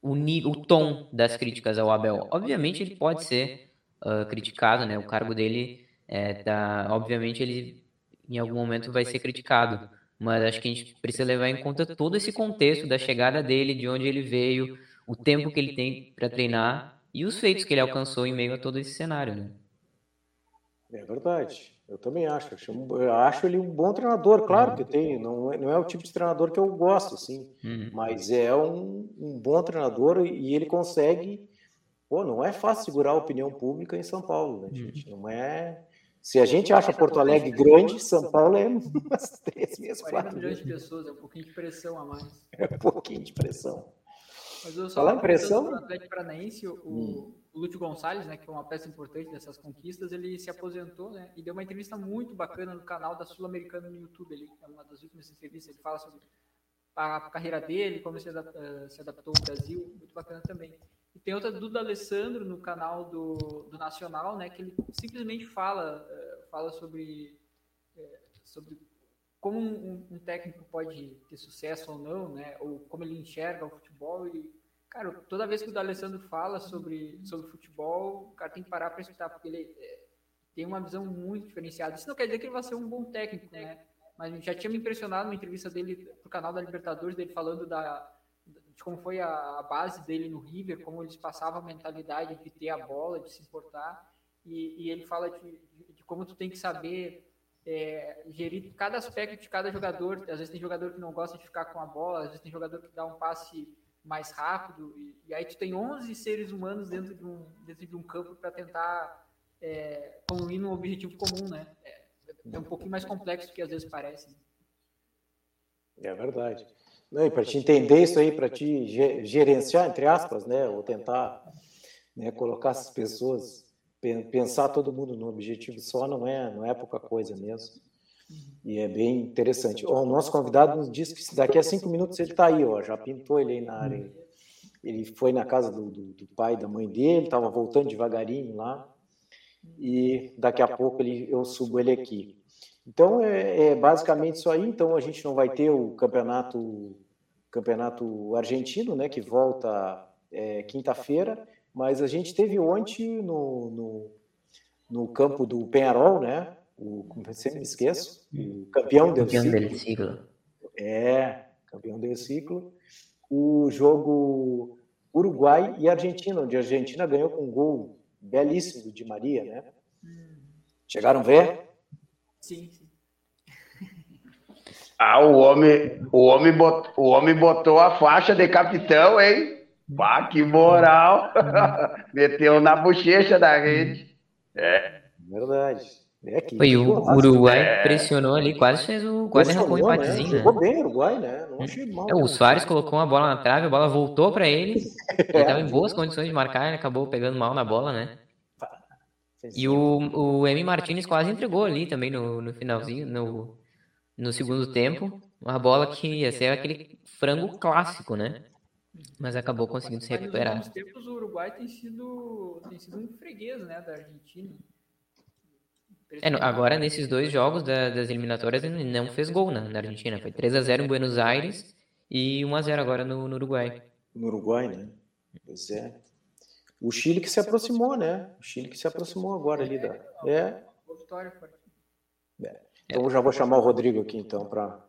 o, o tom das críticas ao Abel. Obviamente ele pode ser uh, criticado, né? O cargo dele é, tá, obviamente ele em algum momento vai ser criticado mas acho que a gente precisa levar em conta todo esse contexto da chegada dele, de onde ele veio, o tempo que ele tem para treinar e os feitos que ele alcançou em meio a todo esse cenário, né? É verdade. Eu também acho. Eu acho ele um bom treinador, claro uhum. que tem. Não é, não é o tipo de treinador que eu gosto, assim. Uhum. Mas é um, um bom treinador e ele consegue. Pô, não é fácil segurar a opinião pública em São Paulo, né, gente? Não é. Se a gente acha Porto Alegre grande, São Paulo é umas três vezes, 40 milhões de pessoas, é um pouquinho de pressão a mais. É um pouquinho de pressão. Mas eu só Falar em pressão... O Atlético Paranaense, o, hum. o Lúcio Gonçalves, né, que foi uma peça importante dessas conquistas, ele se aposentou, né, e deu uma entrevista muito bacana no canal da Sul-Americana no YouTube, ele, é uma das últimas entrevistas, ele fala sobre a carreira dele, como se, eh, se adaptou ao Brasil, muito bacana também. E tem outra do Alessandro no canal do, do Nacional, né, que ele simplesmente fala, uh, fala sobre, uh, sobre como um, um, técnico pode ter sucesso ou não, né, ou como ele enxerga o futebol. E, cara, toda vez que o D'Alessandro fala sobre, sobre futebol, o cara tem que parar para escutar, porque ele é, tem uma visão muito diferenciada. Isso não quer dizer que ele vai ser um bom técnico, né? Mas já tinha me impressionado na entrevista dele pro canal da Libertadores, dele falando da de como foi a, base dele no River, como eles passavam a mentalidade de ter a bola, de se importar, e, e ele fala de, de, de, como tu tem que saber é, gerir cada aspecto de cada jogador. Às vezes tem jogador que não gosta de ficar com a bola, às vezes tem jogador que dá um passe mais rápido, e, e aí tu tem 11 seres humanos dentro de um, dentro de um campo para tentar é, concluir objetivo comum, né? É, é um pouquinho mais complexo do que às vezes parece. É verdade. Não, e para te entender isso aí, para te gerenciar, entre aspas, né, ou tentar né, colocar essas pessoas, pensar todo mundo no objetivo só, não é, não é pouca coisa mesmo. E é bem interessante. O nosso convidado nos disse que daqui a cinco minutos ele está aí, ó, já pintou ele aí na área. Ele foi na casa do, do, do pai da mãe dele, estava voltando devagarinho lá, e daqui a pouco ele, eu subo ele aqui. Então é, é basicamente isso aí. Então a gente não vai ter o campeonato campeonato argentino, né, que volta é, quinta-feira, mas a gente teve ontem no, no, no, campo do Penharol, né, o, sempre me esqueço, o campeão, do ciclo. ciclo. É, campeão do ciclo. O jogo Uruguai e Argentina, onde a Argentina ganhou com um gol belíssimo Di Maria, né? Chegaram a ver? Sim, sim. Ah, o homem, o homem, botou, o homem botou a faixa de capitão, hein? Pá, que moral! Meteu na bochecha da rede. É. Verdade. É que, Foi, o Uruguai é... pressionou ali, quase fez o. Quase arrancou um né? empatezinho. Né? Jogou bem o Uruguai, né? Não achei mal. É, o Soares colocou uma bola na trave, a bola voltou para ele. Ele estava em boas condições de marcar, ele acabou pegando mal na bola, né? E o, o M. Martinez quase entregou ali também no, no finalzinho, no, no segundo tempo. Uma bola que ia ser aquele frango clássico, né? Mas acabou conseguindo se recuperar. Nos tempos, o Uruguai tem sido, tem sido um freguês né, da Argentina. É, agora, nesses dois jogos da, das eliminatórias, ele não fez gol na, na Argentina. Foi 3x0 em Buenos Aires e 1x0 agora no, no, Uruguai. No Uruguai, né? Pois é. O Chile que se aproximou, né? O Chile que se aproximou agora ali da. É. é. Então já vou chamar o Rodrigo aqui então para.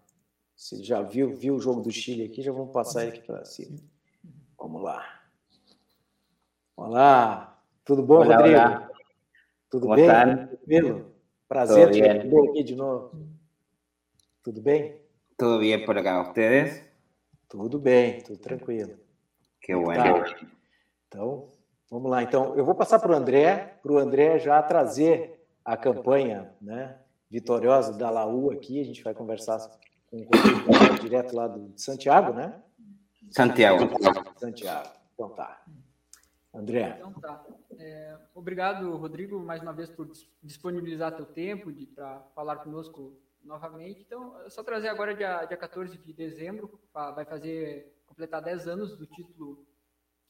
Se já viu, viu o jogo do Chile aqui, já vamos passar ele aqui para cima. Vamos lá. Olá, tudo bom, olá, Rodrigo? Olá. Tudo Boa bem? Tranquilo? Prazer te ver aqui de novo. Tudo bem? Tudo bem por acá, vocês? Tudo bem, tudo tranquilo. Que bueno. Então, vamos lá. Então, eu vou passar para o André, para o André já trazer a campanha né, vitoriosa da Laú aqui. A gente vai conversar com o direto lá do Santiago, né? Santiago. Santiago. Então tá. André. Então tá. É, obrigado, Rodrigo, mais uma vez por disponibilizar teu tempo para falar conosco novamente. Então, é só trazer agora, dia, dia 14 de dezembro, vai fazer, completar 10 anos do título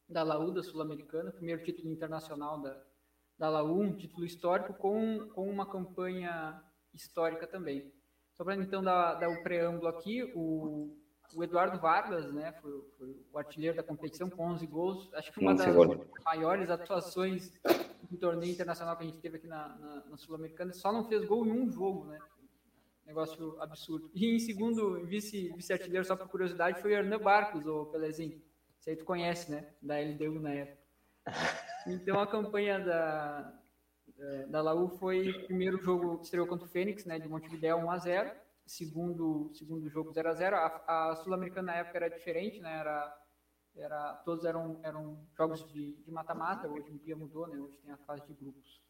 da Laú, da Sul-Americana, primeiro título internacional da, da Laú, um título histórico com, com uma campanha histórica também. Só para então dar, dar o preâmbulo aqui, o, o Eduardo Vargas, né, foi, foi, o artilheiro da competição com 11 gols. Acho que foi uma das maiores atuações do torneio internacional que a gente teve aqui na, na, na Sul-Americana. Só não fez gol em um jogo, né? Negócio absurdo. E em segundo, vice-artilheiro, vice só por curiosidade, foi o Hernan Barcos, o Pelezinho. Você aí tu conhece, né? Da LDU na época. Então a campanha da, da, da Laú foi primeiro jogo estreou contra o Fênix, né? De Montevideo 1 a 0 segundo, segundo jogo 0 a 0 A, a Sul-Americana na época era diferente, né? Era, era, todos eram, eram jogos de mata-mata, hoje em dia mudou, né? Hoje tem a fase de grupos.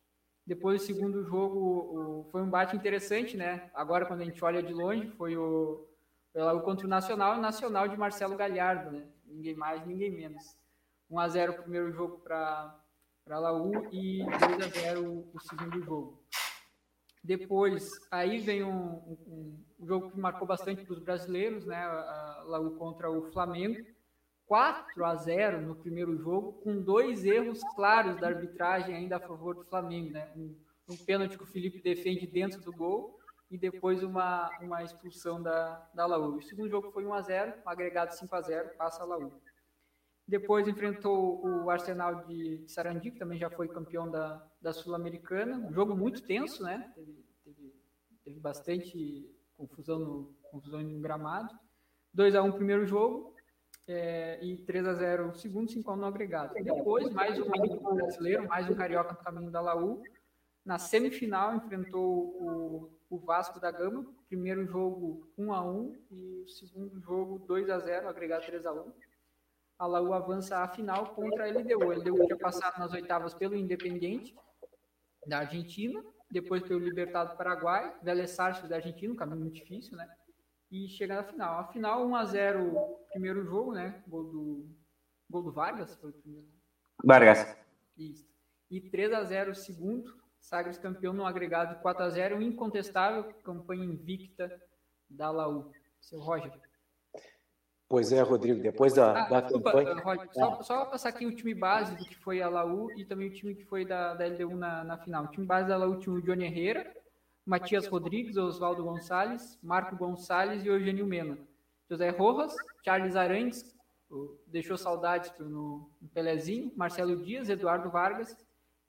Depois, o segundo jogo o, foi um bate interessante, né? Agora, quando a gente olha de longe, foi o, o contra o Nacional, o Nacional de Marcelo Galhardo, né? Ninguém mais, ninguém menos. 1 a 0 o primeiro jogo para a Laú e 2 a 0 o segundo jogo. Depois, aí vem um, um, um jogo que marcou bastante para os brasileiros, né? A Laú contra o Flamengo. 4 a 0 no primeiro jogo, com dois erros claros da arbitragem ainda a favor do Flamengo, né? Um, um pênalti que o Felipe defende dentro do gol e depois uma, uma expulsão da, da Laú. O segundo jogo foi 1 a 0 um agregado 5 a 0 passa a Laú. Depois enfrentou o Arsenal de Sarandi, que também já foi campeão da, da Sul-Americana. Um jogo muito tenso, né? Teve, teve, teve bastante confusão no, confusão no gramado. 2 a 1 primeiro jogo é, e 3 a 0 o segundo, 5 a 1 no agregado. Depois, mais um brasileiro, mais um carioca no caminho da Laú. Na semifinal, enfrentou o, o Vasco da Gama. Primeiro jogo 1 a 1 e o segundo jogo 2 a 0 agregado 3 a 1 a Laú avança à final contra a LDU. A LDU tinha passado nas oitavas pelo Independente da Argentina, depois pelo Libertado do Paraguai, Vélez Sarsfield da Argentina, um caminho muito difícil, né? E chega na final. A final 1 a 0 primeiro jogo, né? Gol do gol do Vargas foi o primeiro. Vargas. Isso. E 3 a 0 o segundo. Sagres campeão no agregado de 4 a 0, incontestável campanha invicta da Laú. Seu Roger. Pois é, Rodrigo, depois da, ah, da desculpa, campanha... Roger, só, ah. só passar aqui o time base do que foi a Laú e também o time que foi da, da LDU na, na final. O time base da Laú tinha o Johnny Herrera, Matias Rodrigues, Oswaldo Gonçalves, Marco Gonçalves e Eugênio Mena. José Rojas, Charles Arantes, deixou saudades no, no Pelezinho, Marcelo Dias, Eduardo Vargas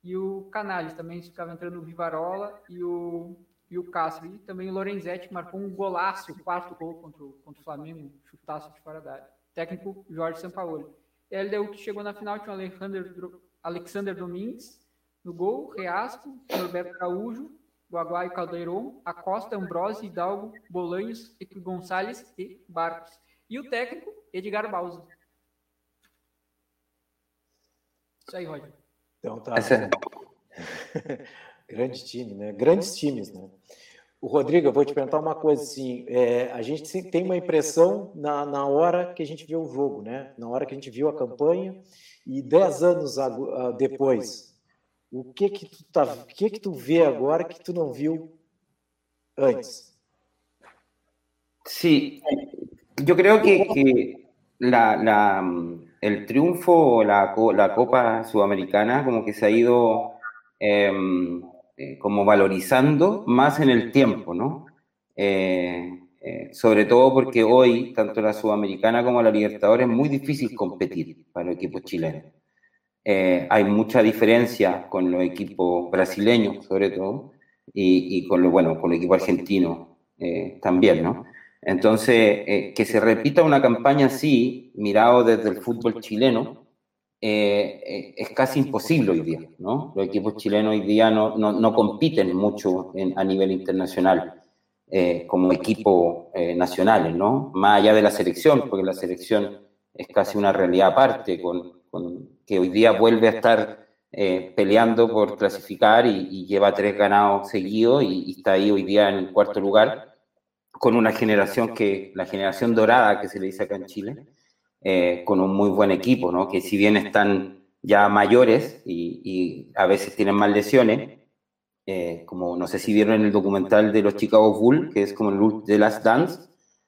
e o Canales também ficava entrando o Vivarola e o e o Castro. E também o Lorenzetti, que marcou um golaço, o quarto gol contra o, contra o Flamengo, chutaço de fora da área. Técnico Jorge Sampaoli. E a LDU que chegou na final tinha o Alexander, Alexander Domingues, No gol, Reasco, Norberto Araújo, Guaguai Caldeirão, Acosta, Ambrose, Hidalgo, Bolanhos, Gonçalves e Barcos. E o técnico, Edgar Bausa. Isso aí, Roger. Então tá. Essa... Grande time, né? Grandes times, né? O Rodrigo, eu vou te perguntar uma coisa assim. É, a gente tem uma impressão na, na hora que a gente viu o jogo, né? Na hora que a gente viu a campanha e dez anos depois, o que que tu tá, o que que tu vê agora que tu não viu antes? Sí, yo creo que, que la, la, el triunfo, la, la Copa Sudamericana, como que se ha ido eh, Eh, como valorizando más en el tiempo, ¿no? Eh, eh, sobre todo porque hoy, tanto la Sudamericana como la Libertadores, es muy difícil competir para los equipos chilenos. hay mucha diferencia con los equipos brasileños, sobre todo, y, y con, lo, bueno, con el equipo argentino también, ¿no? Entonces, que se repita una campaña así, mirado desde el fútbol chileno, eh, eh, es casi imposible hoy día, ¿no? Los equipos chilenos hoy día no, no, no compiten mucho en, a nivel internacional eh, como equipo nacionales, ¿no? Más allá de la selección, porque la selección es casi una realidad aparte, con, con que hoy día vuelve a estar peleando por clasificar y, lleva tres ganados seguidos y, y está ahí hoy día en el cuarto lugar, con una generación que, la generación dorada que se le dice acá en Chile, eh, con un muy buen equipo, ¿no? que si bien están ya mayores y, a veces tienen más lesiones, eh, como no sé si vieron en el documental de los Chicago Bulls, que es como el The Last Dance,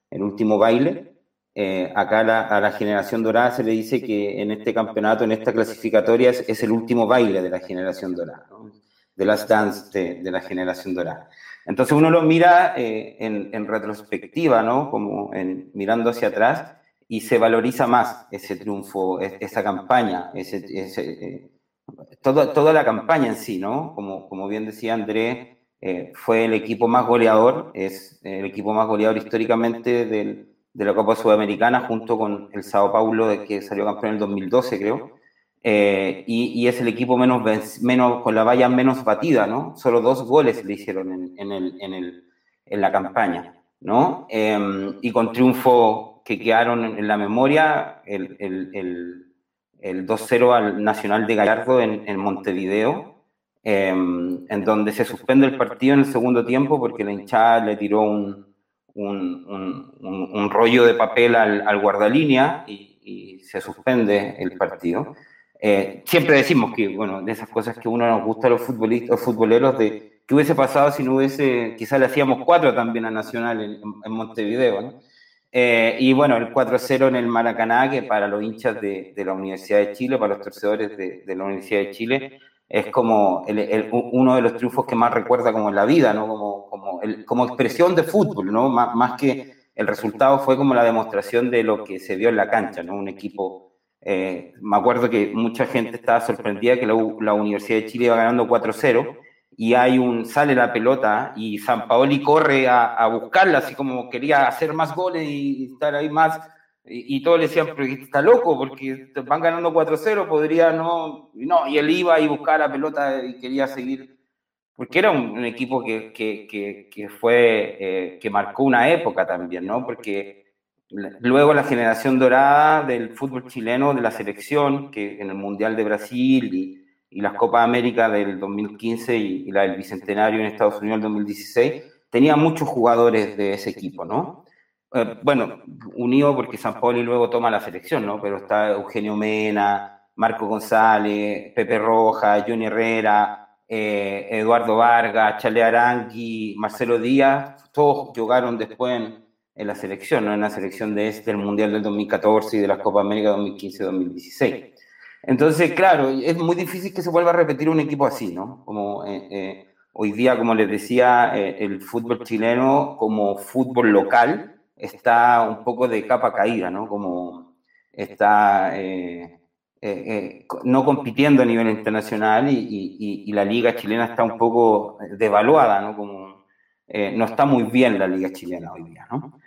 el último baile, eh, acá a la generación dorada se le dice que en este campeonato, en esta clasificatoria, es, el último baile de la generación dorada, ¿no? The Last Dance de, de, la generación dorada. Entonces uno lo mira en, en, retrospectiva, ¿no? Como en, mirando hacia atrás, y se valoriza más ese triunfo, esa campaña, ese, eh, toda la campaña en sí, ¿no? Como, como bien decía Andrés, eh, fue el equipo más goleador, es el equipo más goleador históricamente del, de la Copa Sudamericana, junto con el Sao Paulo, de que salió campeón en el 2012, creo. Eh, y, y, es el equipo menos, menos, con la valla menos batida, ¿no? Solo dos goles le hicieron en, en, el, en, el, en la campaña, ¿no? y con triunfo que quedaron en la memoria, el, el, el, 2-0 al Nacional de Gallardo en, Montevideo, em, en donde se suspende el partido en el segundo tiempo porque la hinchada le tiró un, un, un, rollo de papel al, al guardalínea y, se suspende el partido. Eh, siempre decimos que, bueno, de esas cosas que uno nos gusta a los futbolistas, futboleros, de qué hubiese pasado si no hubiese, quizás le hacíamos cuatro también a Nacional en, en Montevideo, ¿no? Eh, y bueno, el 4-0 en el Maracaná, que para los hinchas de, la Universidad de Chile, para los torcedores de, de la Universidad de Chile, es como uno de los triunfos que más recuerda como en la vida, ¿no? Como, como, el, como expresión de fútbol, ¿no? Más, más, que el resultado fue como la demostración de lo que se vio en la cancha, ¿no? Un equipo, eh, me acuerdo que mucha gente estaba sorprendida que la, la Universidad de Chile iba ganando 4-0 y hay un, sale la pelota y San Paoli corre a, a buscarla, así como quería hacer más goles y, estar ahí más, y, y, todos le decían, pero está loco, porque van ganando 4-0, podría no, no, y él iba y buscaba la pelota y quería seguir, porque era un, un equipo que, que, que, que fue, eh, que marcó una época también, ¿no? Porque luego la generación dorada del fútbol chileno, de la selección, que en el Mundial de Brasil y y las Copas América del 2015 y, la del Bicentenario en Estados Unidos del 2016, tenía muchos jugadores de ese equipo, ¿no? Eh, bueno, unido porque San Pauli luego toma la selección, ¿no? Pero está Eugenio Mena, Marco González, Pepe Roja, Johnny Herrera, eh, Eduardo Vargas, Chale Arangui, Marcelo Díaz, todos jugaron después en, en, la selección, ¿no? En la selección de este, del Mundial del 2014 y de las Copas América 2015-2016. Entonces, claro, es muy difícil que se vuelva a repetir un equipo así, ¿no? Como eh, eh, hoy día, como les decía, eh, el fútbol chileno como fútbol local está un poco de capa caída, ¿no? Como está no compitiendo a nivel internacional y, y, y, la liga chilena está un poco devaluada, ¿no? Como no está muy bien la liga chilena hoy día, ¿no?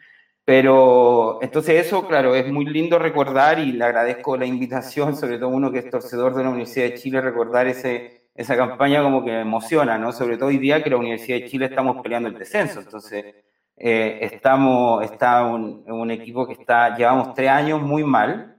Pero entonces eso, claro, es muy lindo recordar y le agradezco la invitación, sobre todo uno que es torcedor de la Universidad de Chile, recordar ese, esa campaña como que me emociona, ¿no? Sobre todo hoy día que la Universidad de Chile estamos peleando el descenso, entonces eh, estamos, está un, un, equipo que está, llevamos tres años muy mal,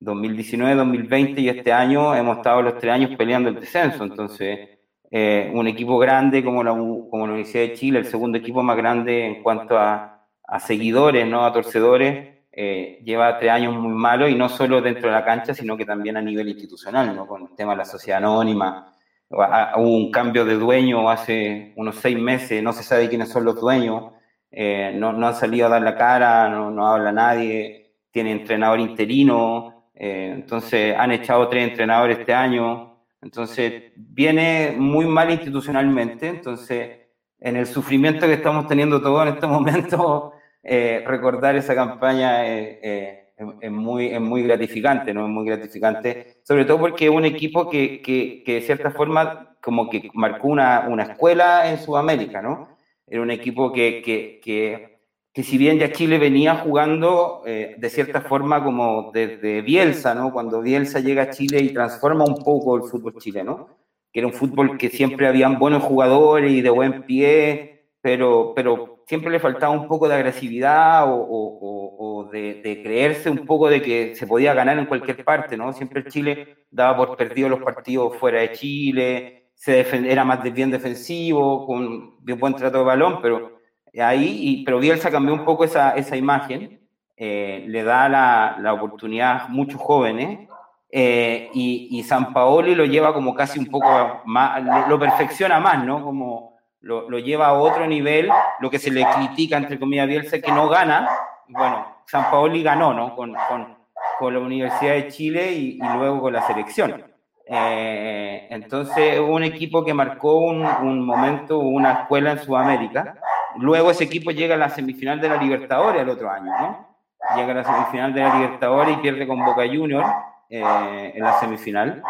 2019, 2020 y este año hemos estado los tres años peleando el descenso, entonces eh, un equipo grande como la, como la Universidad de Chile, el segundo equipo más grande en cuanto a, a seguidores, ¿no? a torcedores, eh, lleva tres años muy malos y no solo dentro de la cancha, sino que también a nivel institucional, ¿no? con el tema de la sociedad anónima. Hubo un cambio de dueño hace unos seis meses, no se sabe quiénes son los dueños, eh, no, no, han salido a dar la cara, no, no habla nadie, tiene entrenador interino, entonces han echado tres entrenadores este año, entonces, viene muy mal institucionalmente, entonces, en el sufrimiento que estamos teniendo todos en este momento, eh, recordar esa campaña es, muy, es muy gratificante, ¿no? Es muy gratificante, sobre todo porque es un equipo que, que, que de cierta forma como que marcó una, una, escuela en Sudamérica, ¿no? Era un equipo que, que que si bien ya Chile venía jugando eh, de cierta forma como desde Bielsa, ¿no? Cuando Bielsa llega a Chile y transforma un poco el fútbol chileno, que era un fútbol que siempre habían buenos jugadores y de buen pie, pero, pero siempre le faltaba un poco de agresividad o, de, creerse un poco de que se podía ganar en cualquier parte, ¿no? Siempre Chile daba por perdido los partidos fuera de Chile, se era más bien defensivo, con bien buen trato de balón, pero ahí, y, pero Bielsa cambió un poco esa, esa imagen, eh, le da la, la, oportunidad a muchos jóvenes eh, y, y, San Paoli lo lleva como casi un poco más, lo perfecciona más, ¿no? Como lo, lo, lleva a otro nivel, lo que se le critica, entre comillas, Bielsa, que no gana, bueno, San Paoli ganó, ¿no? Con, con, con la Universidad de Chile y, luego con la selección. Eh, entonces, un equipo que marcó un, un momento, una escuela en Sudamérica, Luego ese equipo llega a la semifinal de la Libertadores el otro año, ¿no? Llega a la semifinal de la Libertadores y pierde con Boca Junior eh, en la semifinal.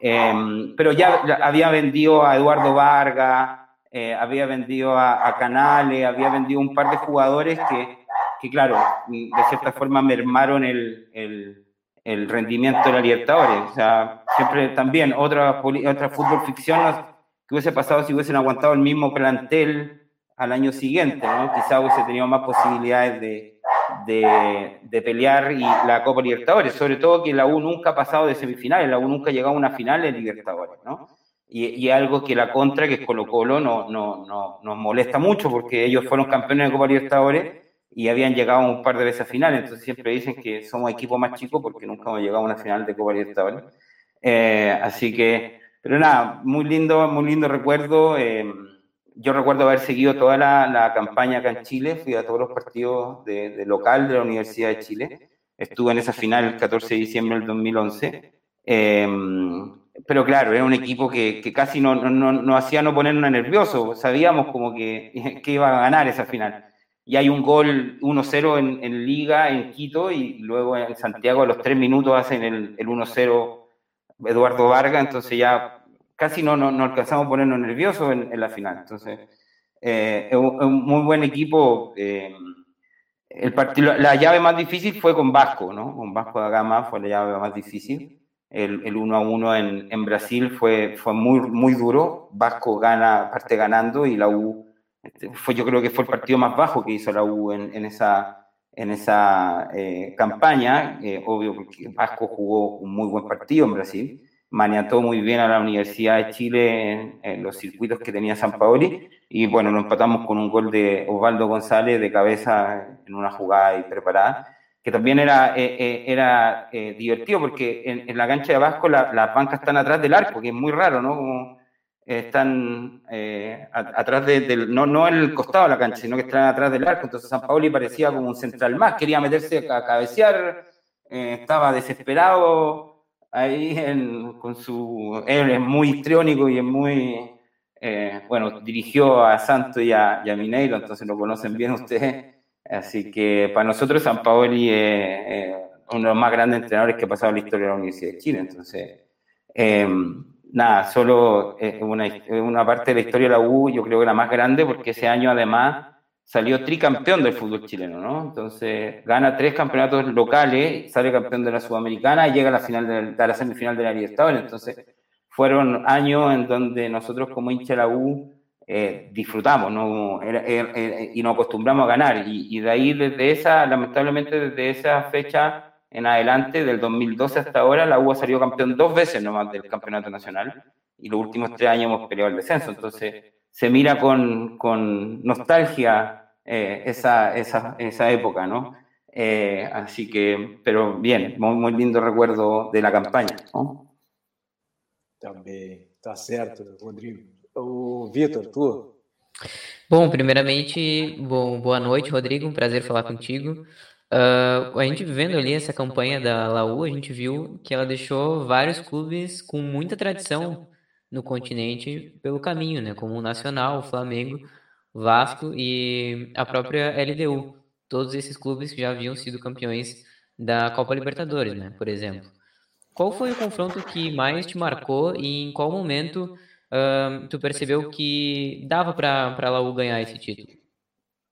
Eh, pero ya había vendido a Eduardo Vargas, eh, había vendido a, a, Canales, había vendido un par de jugadores que, que claro, de cierta forma mermaron el, el, el, rendimiento de la Libertadores. O sea, siempre también otra, otra fútbol ficción que hubiese pasado si hubiesen aguantado el mismo plantel al año siguiente, ¿no? Quizá hubiese tenido más posibilidades de, de, de, pelear y la Copa Libertadores, sobre todo que la U nunca ha pasado de semifinales, la U nunca ha llegado a una final de Libertadores, ¿no? Y, y algo que la contra, que es Colo Colo, no, no, no, nos molesta mucho porque ellos fueron campeones de Copa Libertadores y habían llegado un par de veces a finales, entonces siempre dicen que somos equipo más chico porque nunca hemos llegado a una final de Copa Libertadores. Eh, así que, pero nada, muy lindo, muy lindo recuerdo. Eh, yo recuerdo haber seguido toda la, la, campaña acá en Chile, fui a todos los partidos de, de, local de la Universidad de Chile, estuve en esa final el 14 de diciembre del 2011, eh, pero claro, era un equipo que, que casi no, no, no, hacía no ponernos nerviosos, sabíamos como que, que iba a ganar esa final. Y hay un gol 1-0 en, en, Liga, en Quito, y luego en Santiago a los tres minutos hacen el, el 1-0 Eduardo Vargas, entonces ya casi no, no, no alcanzamos a ponernos nerviosos en, en la final. Entonces, eh, es, un, un, muy buen equipo. Eh, el partido, la llave más difícil fue con Vasco, ¿no? Con Vasco da Gama fue la llave más difícil. El, el 1 a 1 en, Brasil fue, fue muy, muy duro. Vasco gana, parte ganando y la U, este, fue, yo creo que fue el partido más bajo que hizo la U en, esa, en esa eh, campaña. Eh, obvio, porque Vasco jugó un muy buen partido en Brasil maniató muy bien a la Universidad de Chile en, en, los circuitos que tenía San Paoli y bueno, lo empatamos con un gol de Osvaldo González de cabeza en una jugada y preparada, que también era, eh, eh, era eh, divertido porque en, en, la cancha de Vasco la, las bancas están atrás del arco, que es muy raro, ¿no? Están atrás de, del, no, no en el costado de la cancha, sino que están atrás del arco, entonces San Paoli parecía como un central más, quería meterse a cabecear, estaba desesperado ahí con su... Él es muy histriónico y es muy... Bueno, dirigió a Santo y a, y a, Mineiro, entonces lo conocen bien ustedes. Así que para nosotros San Paoli es uno de los más grandes entrenadores que ha pasado en la historia de la Universidad de Chile. Entonces, eh, nada, solo una, una parte de la historia de la U, yo creo que la más grande, porque ese año además salió tricampeón del fútbol chileno, ¿no? Entonces gana tres campeonatos locales, sale campeón de la Sudamericana y llega a la final de, a la semifinal de la Libertadores. Entonces fueron años en donde nosotros como hincha de la U eh, disfrutamos ¿no? y nos acostumbramos a ganar. Y, de ahí, desde esa, lamentablemente, desde esa fecha en adelante, del 2012 hasta ahora, la U ha salido campeón dos veces nomás del campeonato nacional y los últimos tres años hemos peleado el descenso. Entonces, se mira con, con nostalgia eh, esa, esa, esa, época, ¿no? Eh, así que, pero bien, muy, muy lindo recuerdo de la campaña, ¿no? Também, tá certo, Rodrigo. O Vitor, tu? Bom, primeiramente, bom, boa noite, Rodrigo. Um prazer falar contigo. Uh, a gente vendo ali essa campanha da Laú, a gente viu que ela deixou vários clubes com muita tradição no continente pelo caminho, né? Como o Nacional, o Flamengo, Vasco e a própria LDU. Todos esses clubes já haviam sido campeões da Copa Libertadores, né? Por exemplo. Qual foi o confronto que mais te marcou e em qual momento uh, tu percebeu que dava para a Laú ganhar esse título?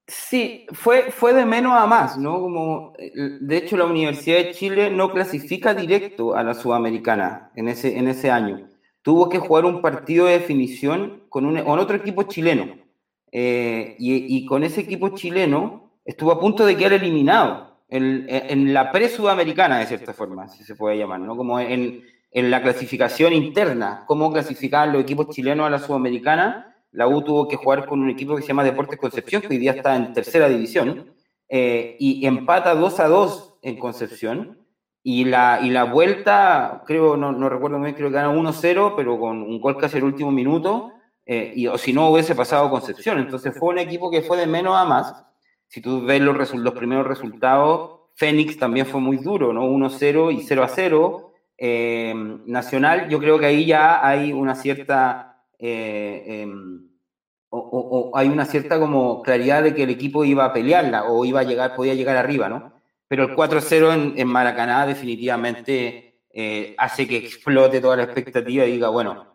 Sí, fue, fue de menos a más, ¿no? Como, de hecho, la Universidad de Chile no clasifica directo a la Sudamericana en ese, en ese año. Tuvo que jugar un partido de definición con, un, con otro equipo chileno. Eh, y, y, con ese equipo chileno estuvo a punto de quedar eliminado en, la pre-sudamericana, de cierta forma, si se puede llamar, ¿no? Como en, en la clasificación interna, cómo clasificaban los equipos chilenos a la sudamericana, la U tuvo que jugar con un equipo que se llama Deportes Concepción, que hoy día está en tercera división, eh, y empata 2 a 2 en Concepción, y la, y la vuelta, creo, no, no recuerdo bien, creo que gana 1-0, pero con un gol casi el último minuto, eh, y, o si no hubiese pasado Concepción. Entonces fue un equipo que fue de menos a más, si tú ves los, los primeros resultados, Fénix también fue muy duro, ¿no? 1-0 y 0-0. Eh, Nacional, yo creo que ahí ya hay una cierta... Eh, em, o, hay una cierta como claridad de que el equipo iba a pelearla o iba a llegar, podía llegar arriba, ¿no? Pero el 4-0 en, Maracaná definitivamente eh, hace que explote toda la expectativa y diga, bueno,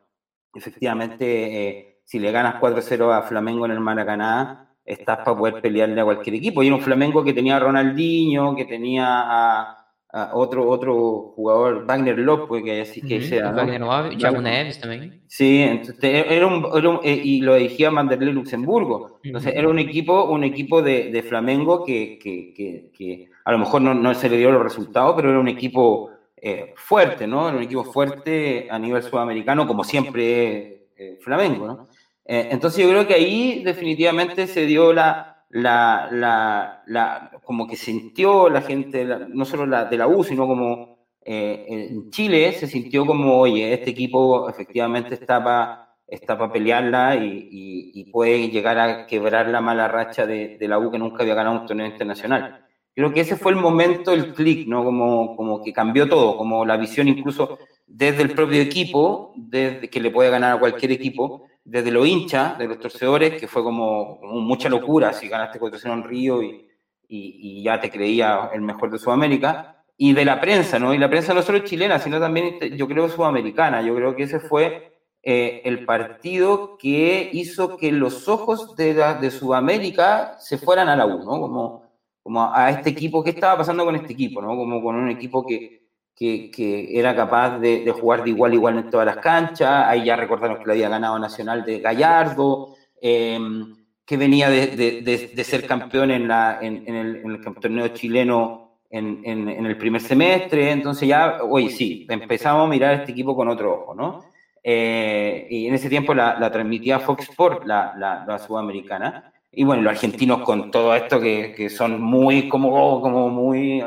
efectivamente, si le ganas 4-0 a Flamengo en el Maracaná, estás para poder pelearle a cualquier equipo. Y era un Flamengo que tenía a Ronaldinho, que tenía a, otro, otro jugador, Wagner López, que así que sea. Wagner López, Thiago Neves también. Sí, entonces era un, eh, y lo dirigía Manderley Luxemburgo. Entonces era un equipo, un equipo de, de Flamengo que, que, que, a lo mejor no, no, se le dio los resultados, pero era un equipo eh, fuerte, ¿no? Era un equipo fuerte a nivel sudamericano, como siempre eh, Flamengo, ¿no? Eh, entonces yo creo que ahí definitivamente se dio la, la, la, la como que sintió la gente, no solo la, de la U, sino como eh, en Chile se sintió como, oye, este equipo efectivamente está para pelearla y, y, puede llegar a quebrar la mala racha de, de, la U que nunca había ganado un torneo internacional. Creo que ese fue el momento, el clic, ¿no? Como, como que cambió todo, como la visión incluso desde el propio equipo, desde que le puede ganar a cualquier equipo, desde los hinchas, de los torcedores, que fue como, mucha locura si ganaste 4 en Río y, y, ya te creía el mejor de Sudamérica, y de la prensa, ¿no? Y la prensa no solo chilena, sino también, yo creo, sudamericana. Yo creo que ese fue eh, el partido que hizo que los ojos de, de Sudamérica se fueran a la U, ¿no? Como, como a este equipo, ¿qué estaba pasando con este equipo, ¿no? Como con un equipo que que, era capaz de, jugar de igual a igual en todas las canchas. Ahí ya recordaron que le había ganado Nacional de Gallardo, em, que venía de, ser campeón en, la, en, el, en el, torneo chileno en, el primer semestre. Entonces ya, oye, sí, empezamos a mirar este equipo con otro ojo, ¿no? Eh, y en ese tiempo la, transmitía Fox Sport, la, la, sudamericana. Y bueno, los argentinos con todo esto que, que son muy, como, como muy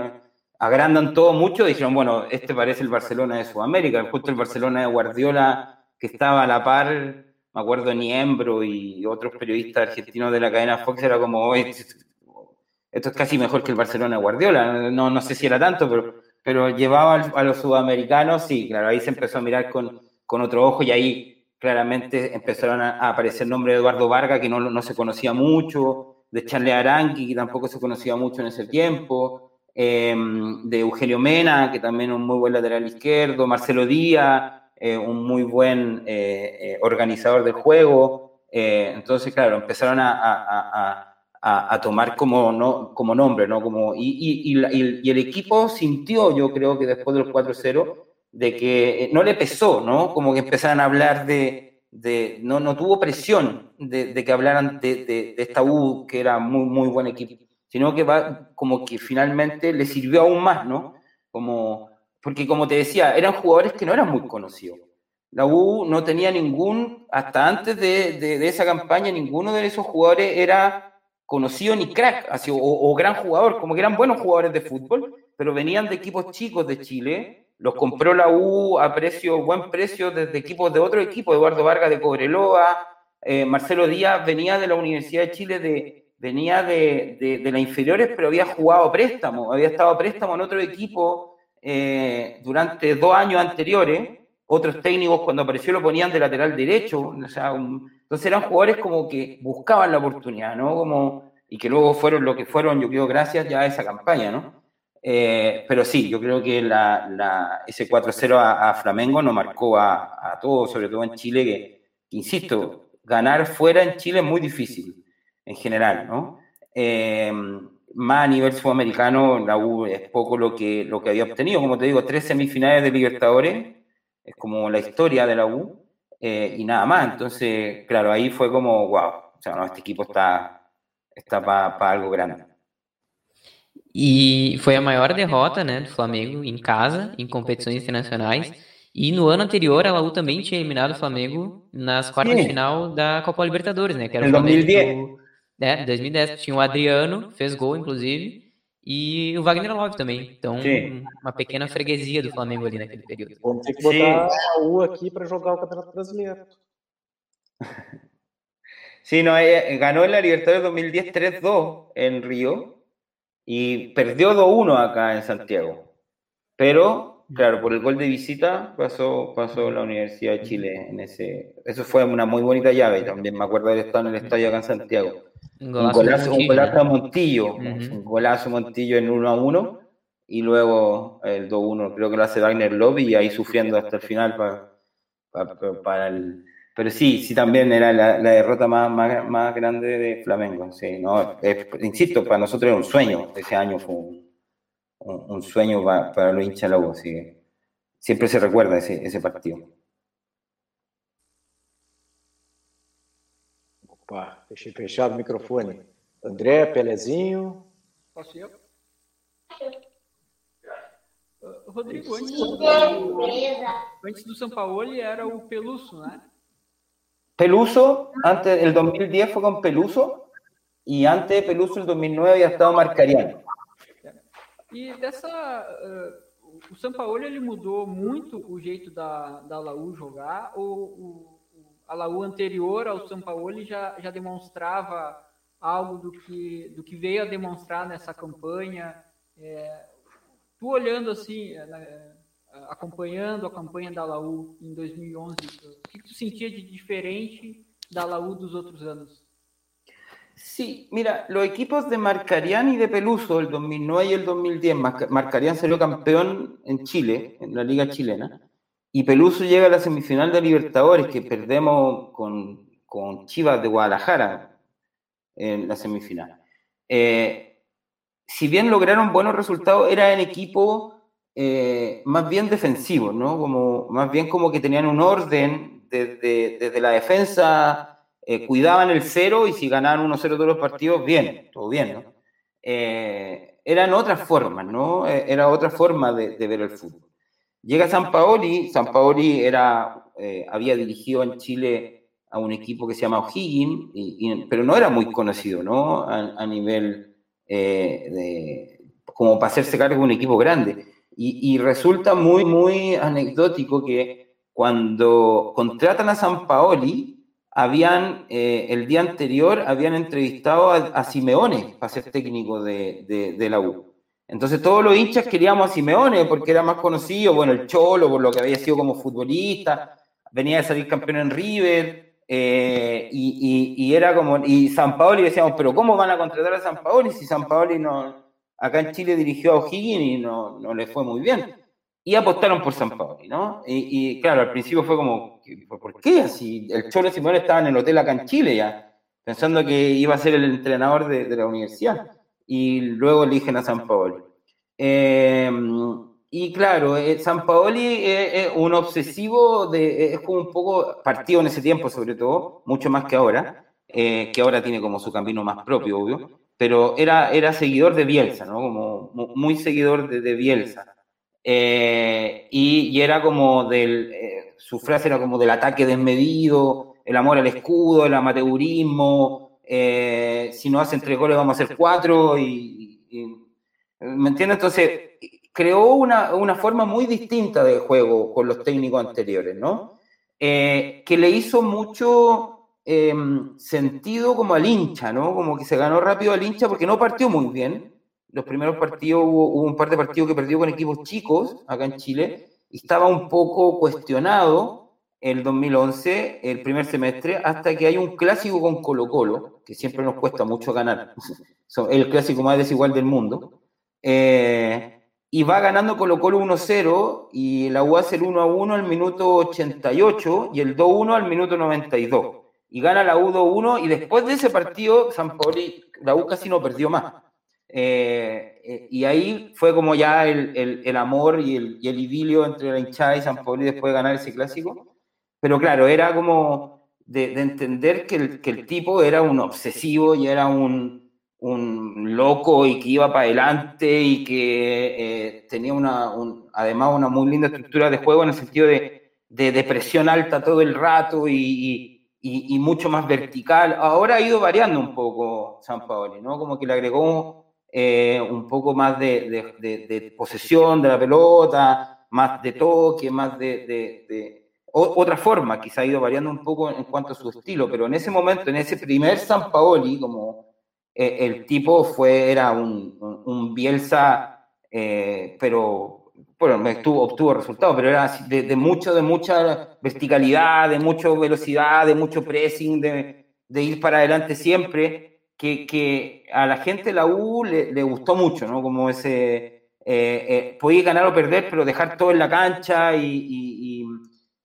agrandan todo mucho, dijeron, bueno, este parece el Barcelona de Sudamérica, justo el Barcelona de Guardiola, que estaba a la par, me acuerdo, Niembro y otros periodistas argentinos de la cadena Fox, era como, esto es casi mejor que el Barcelona de Guardiola, no, no sé si era tanto, pero, pero llevaba a los sudamericanos, sí, claro, ahí se empezó a mirar con, con otro ojo y ahí claramente empezaron a, aparecer nombres de Eduardo Vargas, que no, no se conocía mucho, de Charles Aranqui, que tampoco se conocía mucho en ese tiempo, Em, de Eugenio Mena, que también un muy buen lateral izquierdo, Marcelo Díaz, eh, un muy buen eh, eh, organizador del juego. entonces, claro, empezaron a, a, tomar como, no, como nombre, ¿no? Como, y, y, y, el equipo sintió, yo creo que después del 4-0, de que eh, no le pesó, ¿no? Como que empezaran a hablar de, de no, no tuvo presión de, que hablaran de, de, esta U, que era muy, muy buen equipo, sino que va como que finalmente le sirvió aún más, ¿no? Como, porque como te decía, eran jugadores que no eran muy conocidos. La U no tenía ningún, hasta antes de, de, esa campaña, ninguno de esos jugadores era conocido ni crack, así, o, o, gran jugador, como que eran buenos jugadores de fútbol, pero venían de equipos chicos de Chile los compró la U a precio, buen precio desde equipos de otro equipo, Eduardo Vargas de Cobreloa, eh, Marcelo Díaz venía de la Universidad de Chile, de, venía de, de, las inferiores, pero había jugado préstamo, había estado préstamo en otro equipo eh, durante dos años anteriores. Otros técnicos cuando apareció lo ponían de lateral derecho. O sea, entonces eran jugadores como que buscaban la oportunidad, ¿no? Como, y que luego fueron lo que fueron, yo creo, gracias ya a esa campaña, ¿no? Eh, pero sí, yo creo que la, ese 4-0 a, Flamengo nos marcó a, a, todos, sobre todo en Chile, que, insisto, ganar fuera en Chile es muy difícil, en general, ¿no? Eh, más a nivel sudamericano, la U es poco lo que, lo que había obtenido. Como te digo, tres semifinales de Libertadores, es como la historia de la U, eh, y nada más. Entonces, claro, ahí fue como, wow, o sea, no, este equipo está, está para algo grande. E foi a maior derrota né, do Flamengo em casa, em competições internacionais. E no ano anterior, a Laú também tinha eliminado o Flamengo nas quartas de final da Copa Libertadores, né? Que era o Flamengo 2010. Do, é, 2010. Tinha o Adriano, fez gol, inclusive, e o Wagner Love também. Então, Sim. uma pequena freguesia do Flamengo ali naquele período. Vamos ter que botar Sim. a U aqui para jogar o Campeonato Brasileiro. Sí, no, ganó en la Libertadores 2010 3-2 en Río y perdió 2-1 acá en Santiago. Pero, claro, por el gol de visita pasó, pasó la Universidad de Chile en ese. Eso fue una muy bonita llave también. Me acuerdo de estar en el estadio acá en Santiago. Un golazo, un golazo, a Montillo, un golazo Montillo en 1 1 y luego el 2-1, creo que lo hace Wagner Lobby y ahí sufriendo hasta el final para, para el, pero sí, sí también era la, derrota más, más, grande de Flamengo. Sí, no, insisto, para nosotros era un sueño. Ese año fue un, sueño para, para, los hinchas la U. Siempre se recuerda ese, ese partido. Opa, deixei fechado o microfone. André, Pelezinho. Posso eu? Rodrigo, antes do, antes do São Paulo era o Peluso, né? Peluso, antes el 2010 fue con Peluso y antes de Peluso el 2009 había estado Marcariano. E dessa. Uh, o Sampaoli ele mudou muito o jeito da, da Laú jogar, ou o, a Laú anterior ao Sampaoli já, já demonstrava algo do que, do que veio a demonstrar nessa campanha? É, tu olhando assim, é, acompanhando a campanha da Laú em 2011, o que tu sentia de diferente da Laú dos otros años? Sí, mira, los equipos de Marcarián y de Peluso, el 2009 y el 2010, Marcarián salió campeón en Chile, en la liga chilena, y Peluso llega a la semifinal de Libertadores, que perdemos con, con Chivas de Guadalajara en la semifinal. Eh, si bien lograron buenos resultados, era en equipo eh, más bien defensivos, ¿no? Como, más bien como que tenían un orden desde, desde la defensa, eh, cuidaban el cero y si ganaban 1-0 todos los partidos, bien, todo bien, ¿no? Eh, eran otras formas, ¿no? Era otra forma de, de, ver el fútbol. Llega San Paoli, San Paoli era, había dirigido en Chile a un equipo que se llama O'Higgins, y, pero no era muy conocido, ¿no? A, a nivel de, como para hacerse cargo de un equipo grande. Y, resulta muy, muy anecdótico que cuando contratan a San Paoli, habían, eh, el día anterior, habían entrevistado a, Simeone para ser técnico de, de, la U. Entonces todos los hinchas queríamos a Simeone porque era más conocido, bueno, el Cholo, por lo que había sido como futbolista, venía de salir campeón en River, eh, y, y, y, era como, y San Paoli decíamos, pero ¿cómo van a contratar a San Paoli si San Paoli no, acá en Chile dirigió a O'Higgins y no, no, le fue muy bien. Y apostaron por San Paoli, ¿no? Y, claro, al principio fue como, ¿por qué? Si el Cholo Simón estaba en el hotel acá en Chile ya, pensando que iba a ser el entrenador de, la universidad. Y luego eligen a San Paoli. Eh, y claro, eh, San Paoli es, un obsesivo, de, es como un poco partido en ese tiempo sobre todo, mucho más que ahora, eh, que ahora tiene como su camino más propio, obvio, pero era, era seguidor de Bielsa, ¿no? Como muy seguidor de, Bielsa. Eh, y, era como del, su frase era como del ataque desmedido, el amor al escudo, el amateurismo, si no hacen tres goles vamos a hacer cuatro, y, ¿me entiendes? Entonces creó una, una, forma muy distinta de juego con los técnicos anteriores, ¿no? Eh, que le hizo mucho em, sentido como al hincha, ¿no? Como que se ganó rápido al hincha porque no partió muy bien. Los primeros partidos, hubo, un par de partidos que perdió con equipos chicos acá en Chile y estaba un poco cuestionado el 2011, el primer semestre, hasta que hay un clásico con Colo Colo, que siempre nos cuesta mucho ganar, el clásico más desigual del mundo. Eh, y va ganando Colo Colo 1-0 y la U hace el 1-1 al minuto 88 y el 2-1 al minuto 92. Y gana la U 2-1 y después de ese partido San Paoli, la U casi no perdió más. Eh, eh, y ahí fue como ya el, el, el amor y el, y el, idilio entre la hinchada y San Paoli después de ganar ese clásico. Pero claro, era como de, de entender que que el tipo era un obsesivo y era un, un loco y que iba para adelante y que eh, tenía una, además una muy linda estructura de juego en el sentido de, de, depresión alta todo el rato y, y, y, mucho más vertical. Ahora ha ido variando un poco San Paoli, ¿no? Como que le agregó eh, un poco más de, de, posesión de la pelota, más de toque, más de, otra forma, quizá ha ido variando un poco en cuanto a su estilo, pero en ese momento, en ese primer San Paoli, como eh, el tipo fue, era un, un, Bielsa, eh, pero bueno, obtuvo, obtuvo resultados, pero era de, de, mucho, de mucha verticalidad, de mucha velocidad, de mucho pressing, de, de ir para adelante siempre, que, que, a la gente de la U le, le gustó mucho, ¿no? Como ese, eh, podía ganar o perder, pero dejar todo en la cancha y, y,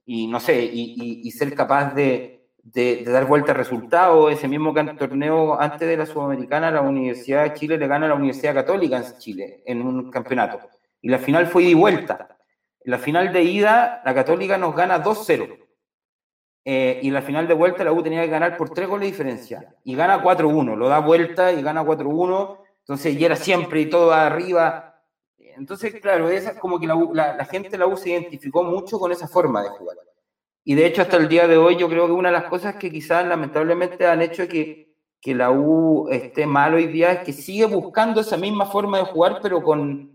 y, y no sé, y, ser capaz de, de, dar vuelta al resultado. Ese mismo torneo antes de la Sudamericana, la Universidad de Chile le gana a la Universidad Católica en Chile en un campeonato. Y la final fue y vuelta. En la final de ida, la Católica nos gana 2-0. Eh, y la final de vuelta, la U tenía que ganar por tres goles de diferencia. Y gana 4-1. Lo da vuelta y gana 4-1. Entonces, y era siempre y todo arriba. Entonces, claro, es como que la, la, la gente de la U se identificó mucho con esa forma de jugar. Y de hecho, hasta el día de hoy, yo creo que una de las cosas que quizás lamentablemente han hecho que, que la U esté mal hoy día es que sigue buscando esa misma forma de jugar, pero con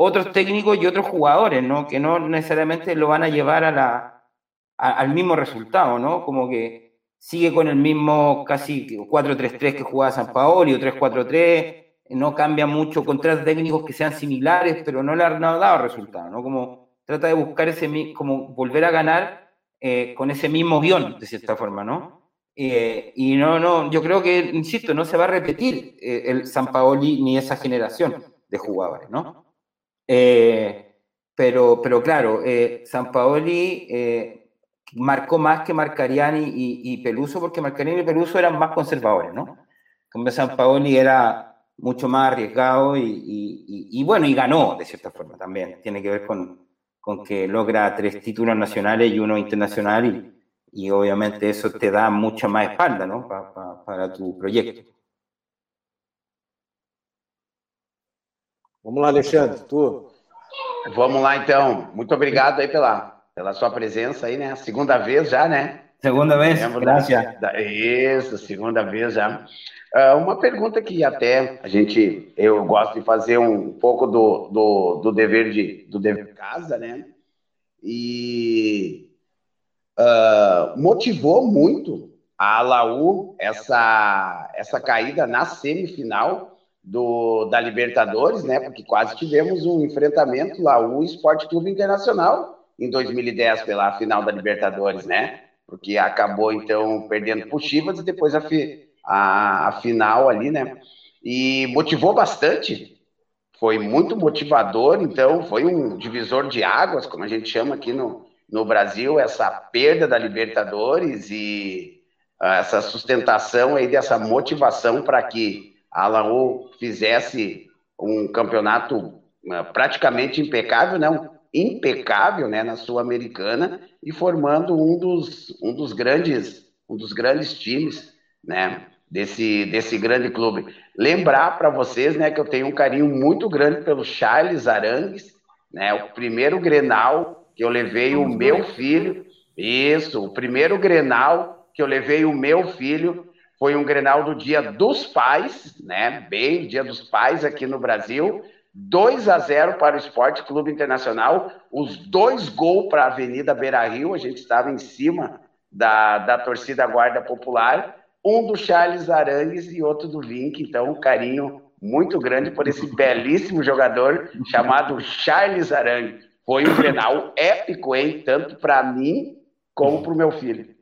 otros técnicos y otros jugadores, ¿no? Que no necesariamente lo van a llevar a la, al mismo resultado, ¿no? Como que sigue con el mismo casi 4-3-3 que jugaba San Paolo, o 3-4-3, no cambia mucho con tres técnicos que sean similares, pero no le han dado resultado, ¿no? Como trata de buscar ese, como volver a ganar eh, con ese mismo guion, de cierta forma, ¿no? Eh, y no, no, yo creo que, insisto, no se va a repetir eh, el San Paoli ni esa generación de jugadores, ¿no? Pero, pero claro, San Paoli marcó más que Marcariani y, Peluso, porque Marcariani y Peluso eran más conservadores, ¿no? Como San Paoli era mucho más arriesgado y, y, bueno, y ganó de cierta forma también. Tiene que ver con, con que logra tres títulos nacionales y uno internacional y, y obviamente eso te da mucha más espalda ¿no? Pa, pa, para tu proyecto. Vamos lá, Alexandre, tu. Vamos lá, então. Muito obrigado aí pela, pela sua presença aí, né? Segunda vez já, né? Segunda vez, graças. Da, isso, segunda vez já. Uh, uma pergunta que até a gente, eu gosto de fazer um pouco do, do, do dever de do dever de casa, né? E uh, motivou muito a Laú essa essa caída na semifinal do da Libertadores, né? Porque quase tivemos um enfrentamento Laú Esporte Clube Internacional em 2010 pela final da Libertadores, né? Porque acabou então perdendo para Chivas e depois a a, a final ali, né? E motivou bastante, foi muito motivador, então foi um divisor de águas, como a gente chama aqui no, no Brasil, essa perda da Libertadores e uh, essa sustentação aí dessa motivação para que a Laú fizesse um campeonato praticamente impecável, não, impecável, né, na Sul-Americana e formando um dos, um dos grandes, um dos grandes times, né, desse, desse grande clube. Lembrar para vocês, né, que eu tenho um carinho muito grande pelo Charles Arangues, né, o primeiro Grenal que eu levei o meu filho, isso, o primeiro Grenal que eu levei o meu filho foi um Grenal do Dia dos Pais, né, bem Dia dos Pais aqui no Brasil, 2 a 0 para o Esporte Clube Internacional, os dois gols para a Avenida Beira Rio, a gente estava em cima da, da torcida Guarda Popular, um do Charles Arangues e outro do Vink, então um carinho muito grande por esse belíssimo jogador chamado Charles Arangues. Foi um Grenal épico, hein? Tanto para mim como para o meu filho.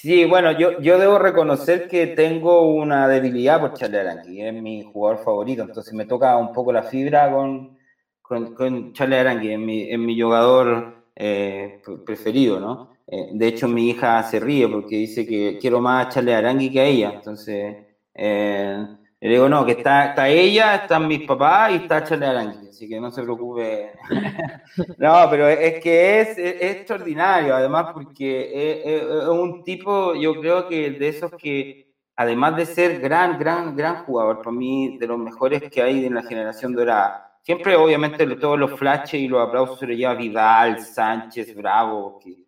Sí, bueno, yo, yo debo reconocer que tengo una debilidad por Charlie Arangui, es mi jugador favorito, entonces me toca un poco la fibra con, con, con Charlie Arangui, es mi, es mi jugador eh, preferido, ¿no? Eh, de hecho, mi hija se ríe porque dice que quiero más a Charlie Arangui que a ella, entonces eh, le digo, no, que está, está ella, están mis papás y está Charlie Arangui, así que no se preocupe. no, pero es que es, es, extraordinario, además, porque es, es, un tipo, yo creo que de esos que, además de ser gran, gran, gran jugador, para mí, de los mejores que hay en la generación dorada, siempre, obviamente, todos los flashes y los aplausos se los lleva Vidal, Sánchez, Bravo, que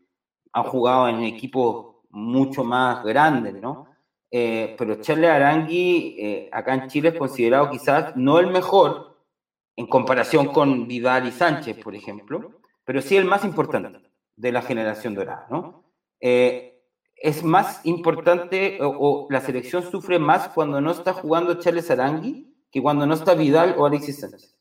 han jugado en equipos mucho más grandes, ¿no? Eh, pero Charles Arangui eh, acá en Chile es considerado quizás no el mejor en comparación con Vidal y Sánchez, por ejemplo, pero sí el más importante de la generación dorada, ¿no? Eh, es más importante o, la selección sufre más cuando no está jugando Charles Arangui que cuando no está Vidal o Alexis Sánchez.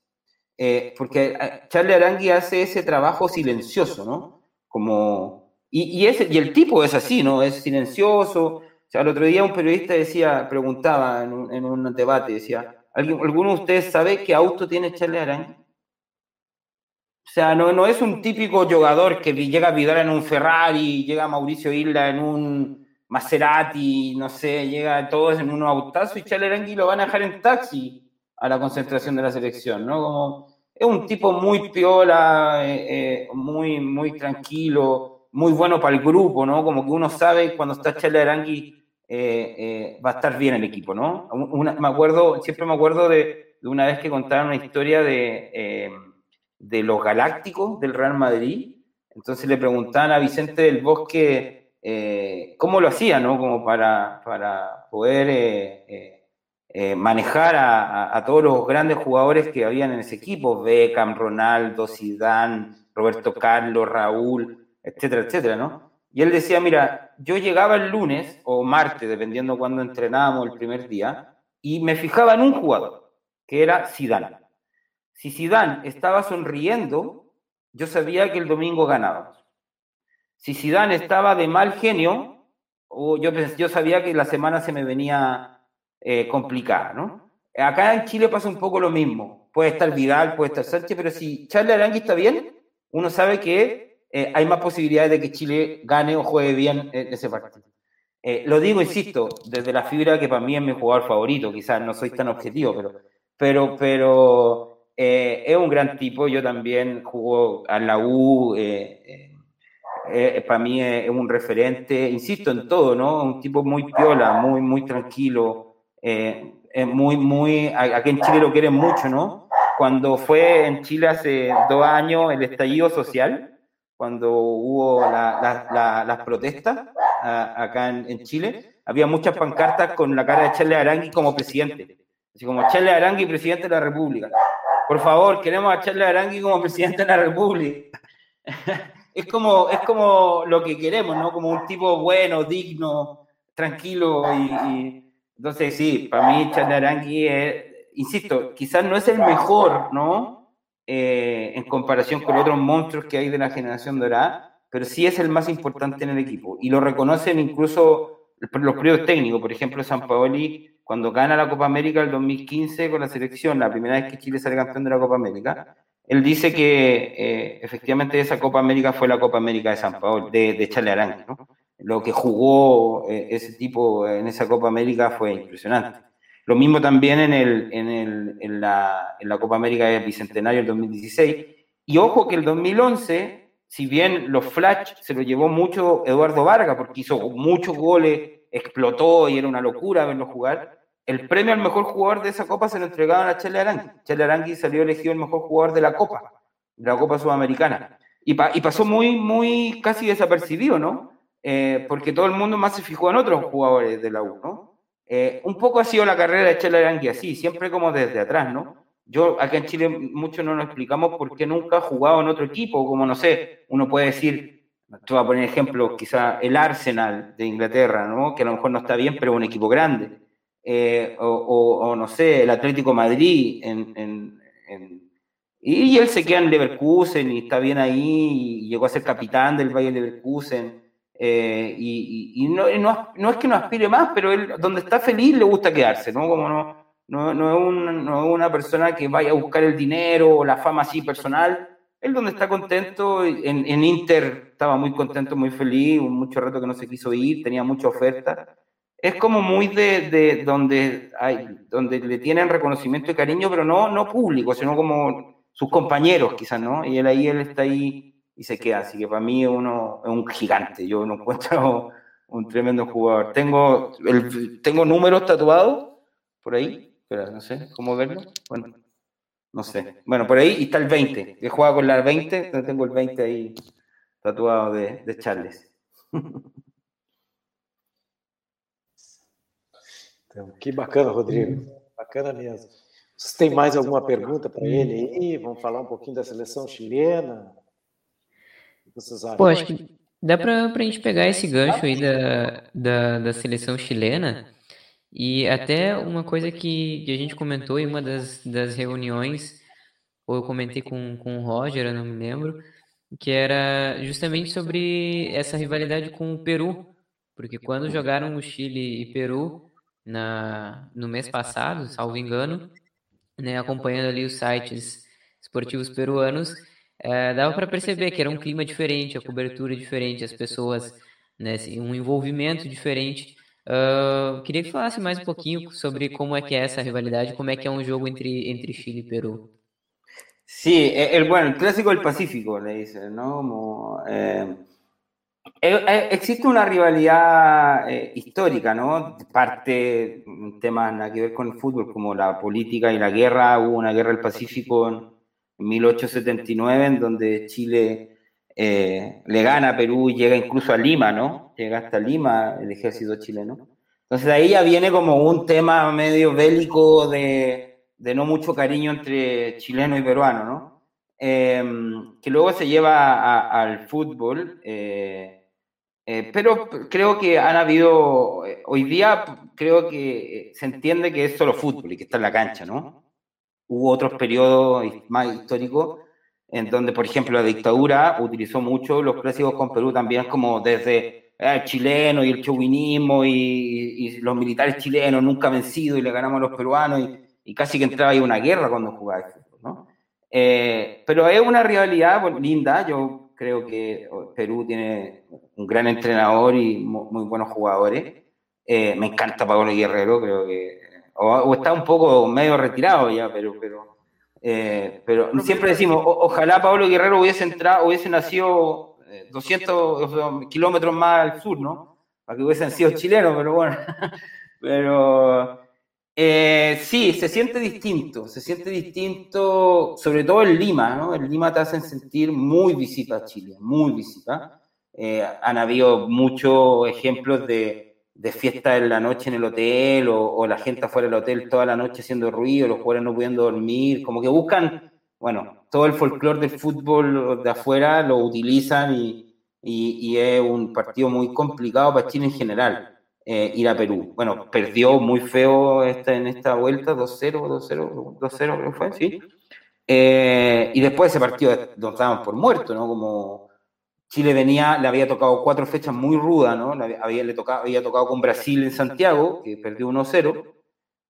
Eh, porque Charles Arangui hace ese trabajo silencioso, ¿no? Como, y el tipo es así, ¿no? Es silencioso, o sea, el otro día un periodista decía, preguntaba en un, en un debate, decía, ¿alguno de ustedes sabe qué auto tiene Charlie Arangui? O sea, no, no es un típico jugador que llega a Vidal en un Ferrari, llega Mauricio Isla en un Maserati, no sé, llega todos en un autazo y Charlie Arangui lo van a dejar en taxi a la concentración de la selección, ¿no? Como, es un tipo muy piola, eh, eh, muy, muy tranquilo, muy bueno para el grupo, ¿no? Como que uno sabe cuando está Charlie Arangui eh, eh, va a estar bien el equipo, ¿no? Una, me acuerdo, siempre me acuerdo de, de, una vez que contaron una historia de, eh, de los Galácticos del Real Madrid. Entonces le preguntaban a Vicente del Bosque eh, cómo lo hacía, ¿no? Como para, para poder manejar a, a, a, todos los grandes jugadores que habían en ese equipo, Beckham, Ronaldo, Zidane, Roberto Carlos, Raúl, etcétera, etcétera, ¿no? Y él decía, mira, yo llegaba el lunes o martes, dependiendo cuando entrenábamos el primer día, y me fijaba en un jugador, que era Zidane. Si Zidane estaba sonriendo, yo sabía que el domingo ganábamos. Si Zidane estaba de mal genio, o yo, yo sabía que la semana se me venía eh, complicada, ¿no? Acá en Chile pasa un poco lo mismo. Puede estar Vidal, puede estar Sánchez, pero si Charles Arangui está bien, uno sabe que eh, hay más posibilidades de que Chile gane o juegue bien ese partido. Eh, lo digo, insisto, desde la fibra que para mí es mi jugador favorito, quizás no soy tan objetivo, pero, pero, pero eh, es un gran tipo, yo también jugo a la U, para mí es, un referente, insisto en todo, ¿no? Un tipo muy piola, muy, muy tranquilo, muy, muy, aquí en Chile lo quieren mucho, ¿no? Cuando fue en Chile hace dos años el estallido social, cuando hubo la, la, la, las protestas a, acá en, en, Chile, había muchas pancartas con la cara de Charles Arangui como presidente. Así como Charles Arangui, presidente de la República. Por favor, queremos a Charles Arangui como presidente de la República. es, como, es como lo que queremos, ¿no? Como un tipo bueno, digno, tranquilo. Y, y... Entonces, sí, para mí Charles Arangui es, insisto, quizás no es el mejor, ¿no? Eh, en comparación con otros monstruos que hay de la generación dorada, pero sí es el más importante en el equipo. Y lo reconocen incluso los periodos técnicos. Por ejemplo, San Paoli, cuando gana la Copa América el 2015 con la selección, la primera vez que Chile sale campeón de la Copa América, él dice que eh, efectivamente esa Copa América fue la Copa América de San Paoli, de, de Arangui, ¿no? Lo que jugó eh, ese tipo en esa Copa América fue impresionante. Lo mismo también en, el, en, el, en, la, en la Copa América del Bicentenario del 2016. Y ojo que el 2011, si bien los flash se lo llevó mucho Eduardo Vargas, porque hizo muchos goles, explotó y era una locura verlo jugar, el premio al mejor jugador de esa Copa se lo entregaron a Chele Arangui. Chele Arangui salió elegido el mejor jugador de la Copa, de la Copa Sudamericana. Y, y pasó muy, muy casi desapercibido, ¿no? Eh, porque todo el mundo más se fijó en otros jugadores de la U, ¿no? Eh, un poco ha sido la carrera de Chela Arangui así, siempre como desde atrás, ¿no? Yo acá en Chile mucho no nos explicamos por qué nunca ha jugado en otro equipo, como no sé, uno puede decir, te voy a poner ejemplo, quizá el Arsenal de Inglaterra, ¿no? Que a lo mejor no está bien, pero es un equipo grande. Eh, o, no sé, el Atlético Madrid y, él se queda en Leverkusen y está bien ahí y llegó a ser capitán del Bayern Leverkusen. Eh, y, no, no, es que no aspire más, pero él donde está feliz le gusta quedarse, ¿no? Como no, no, no, es una persona que vaya a buscar el dinero o la fama así personal. Él donde está contento, en, en Inter estaba muy contento, muy feliz, mucho rato que no se quiso ir, tenía mucha oferta. Es como muy de, de donde, hay, donde le tienen reconocimiento y cariño, pero no, no público, sino como sus compañeros quizás, ¿no? Y él ahí, él está ahí y se queda. Así que para mí uno es un gigante. Yo no encuentro un tremendo jugador. Tengo, el, tengo números tatuados por ahí, pero no sé cómo verlo. Bueno, no sé. Bueno, por ahí está el 20. He jugado con la 20, tengo el 20 ahí tatuado de, de Charles. que bacana, Rodrigo. Bacana mesmo. Você tem mais alguma pergunta para ele aí? Vamos falar um pouquinho da seleção chilena? Pô, acho que dá pra, pra gente pegar esse gancho aí da, da, da seleção chilena e até uma coisa que, que a gente comentou em uma das, das reuniões, ou eu comentei com, com o Roger, eu não me lembro, que era justamente sobre essa rivalidade com o Peru, porque quando jogaram o Chile e Peru na, no mês passado, salvo engano, né, acompanhando ali os sites esportivos peruanos, é, dava para perceber que era um clima diferente, a cobertura diferente, as pessoas, né, assim, um envolvimento diferente. Uh, queria que falasse mais um pouquinho sobre como é que é essa rivalidade, como é que é um jogo entre, entre Chile e Peru. Sí, el, bueno, el clásico del Pacífico, le dicen, ¿no? Como, eh, existe una rivalidad eh, histórica, ¿no? Parte un tema nada que ver con el fútbol, como la política y la guerra. Hubo una guerra del Pacífico en, 1879, en donde Chile eh, le gana a Perú y llega incluso a Lima, ¿no? Llega hasta Lima el ejército chileno. Entonces ahí ya viene como un tema medio bélico de, de no mucho cariño entre chileno y peruano, ¿no? Em, que luego se lleva al fútbol, eh, eh, pero creo que han habido, hoy día creo que se entiende que es solo fútbol y que está en la cancha, ¿no? Hubo otros periodos más históricos en donde, por ejemplo, la dictadura utilizó mucho los clásicos con Perú también como desde eh, el chileno y el chauvinismo y, los militares chilenos nunca vencidos y le ganamos a los peruanos y, casi que entraba ahí una guerra cuando jugaba ¿no? Eh, pero es una rivalidad linda, yo creo que Perú tiene un gran entrenador y muy, buenos jugadores. Eh, me encanta Pablo Guerrero, creo que o, está un poco medio retirado ya, pero, pero, eh, pero siempre decimos, ojalá Pablo Guerrero hubiese entrado, hubiese nacido 200 eh, kilómetros más al sur, ¿no? Para que hubiesen sido chilenos, pero bueno. pero eh, sí, se siente distinto, se siente distinto, sobre todo en Lima, ¿no? En Lima te hacen sentir muy visita a Chile, muy visita. han habido muchos ejemplos de de fiesta en la noche en el hotel o, la gente afuera del hotel toda la noche haciendo ruido, los jugadores no pudiendo dormir, como que buscan, bueno, todo el folclore del fútbol de afuera lo utilizan y, y, es un partido muy complicado para Chile en general. Eh, ir a Perú. Bueno, perdió muy feo esta, en esta vuelta, 2-0, 2-0, 2-0 creo fue, sí. Eh, y después ese partido nos daban por muerto, ¿no? Como Chile venía, le había tocado cuatro fechas muy rudas, ¿no? había, le tocado, había tocado con Brasil en Santiago, que perdió 1-0,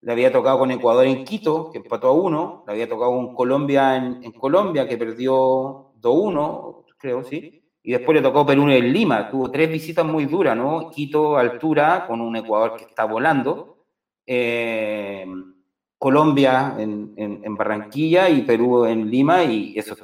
le había tocado con Ecuador en Quito, que empató a 1, le había tocado con Colombia en, Colombia, que perdió 2-1, creo, sí, y después le tocó Perú en Lima, tuvo tres visitas muy duras, ¿no? Quito, altura, con un Ecuador que está volando, eh, Colombia en, en, Barranquilla y Perú en Lima, y eso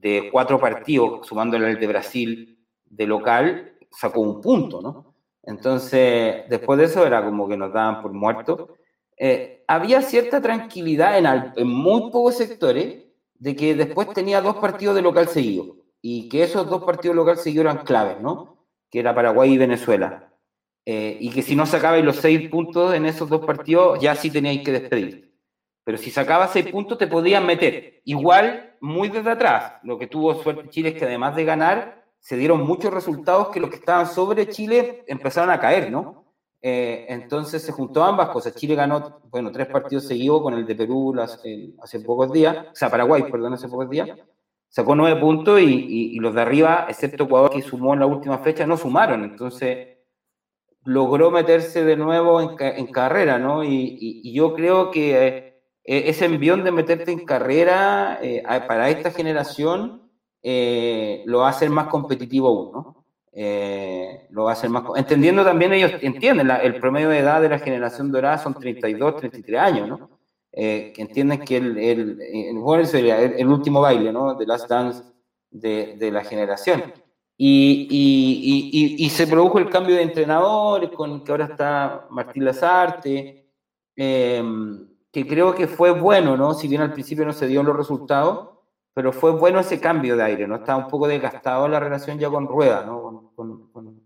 de cuatro partidos, sumándole el de Brasil de local, sacó un punto, ¿no? Entonces, después de eso era como que nos daban por muertos. Eh, había cierta tranquilidad en, en, muy pocos sectores de que después tenía dos partidos de local seguidos y que esos dos partidos de local seguidos eran claves, ¿no? Que era Paraguay y Venezuela. Eh, y que si no sacabais los seis puntos en esos dos partidos, ya sí teníais que despedir. Pero si sacabas seis puntos, te podían meter. Igual, muy desde atrás. Lo que tuvo suerte Chile es que además de ganar, se dieron muchos resultados que los que estaban sobre Chile empezaron a caer, ¿no? Eh, entonces se juntó ambas cosas. Chile ganó, bueno, tres partidos seguidos con el de Perú hace pocos días, o sea, Paraguay, perdón, hace pocos días. Sacó nueve puntos y, los de arriba, excepto Ecuador que sumó en la última fecha, no sumaron. Entonces logró meterse de nuevo en, carrera, ¿no? Y, yo creo que eh, ese envión de meterte en carrera eh, para esta generación eh, lo va a hacer más competitivo uno. Eh, lo va a hacer más. Entendiendo también, ellos entienden, el promedio de edad de la generación dorada son 32, 33 años, ¿no? Eh, que entienden que el, el, el, sería el, último baile, ¿no? De Last Dance de, de la generación. Y, y, y, y, se produjo el cambio de entrenadores, con que ahora está Martín Lazarte, que creo que fue bueno, ¿no? Si bien al principio no se dieron los resultados, pero fue bueno ese cambio de aire, ¿no? Estaba un poco desgastado la relación ya con Rueda, ¿no? Con, con,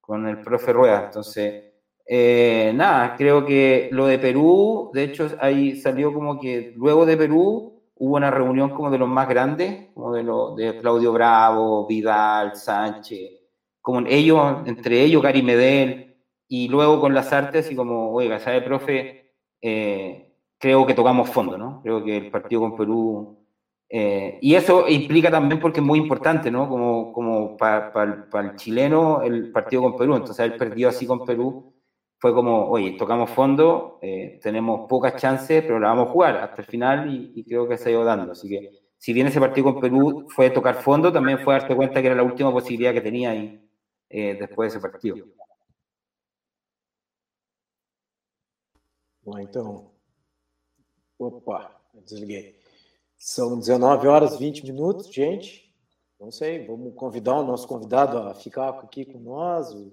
con el profe Rueda. Entonces, eh, nada, creo que lo de Perú, de hecho, ahí salió como que luego de Perú hubo una reunión como de los más grandes, como de, lo, de Claudio Bravo, Vidal, Sánchez, como ellos, entre ellos Gary Medel, y luego con las artes, y como, oiga, ¿sabe, profe? Eh, creo que tocamos fondo, ¿no? Creo que el partido con Perú eh, y eso implica también porque es muy importante, ¿no? Como, como para el chileno el partido con Perú. Entonces, él perdió así con Perú fue como, oye, tocamos fondo, eh, tenemos pocas chances, pero la vamos a jugar hasta el final y, creo que se ha ido dando. Así que, si bien ese partido con Perú fue tocar fondo, también fue darte cuenta que era la última posibilidad que tenía ahí eh, después de ese partido. Bom, então. Opa, desliguei. São 19 horas 20 minutos, gente. Não sei, vamos convidar o nosso convidado a ficar aqui com nós. O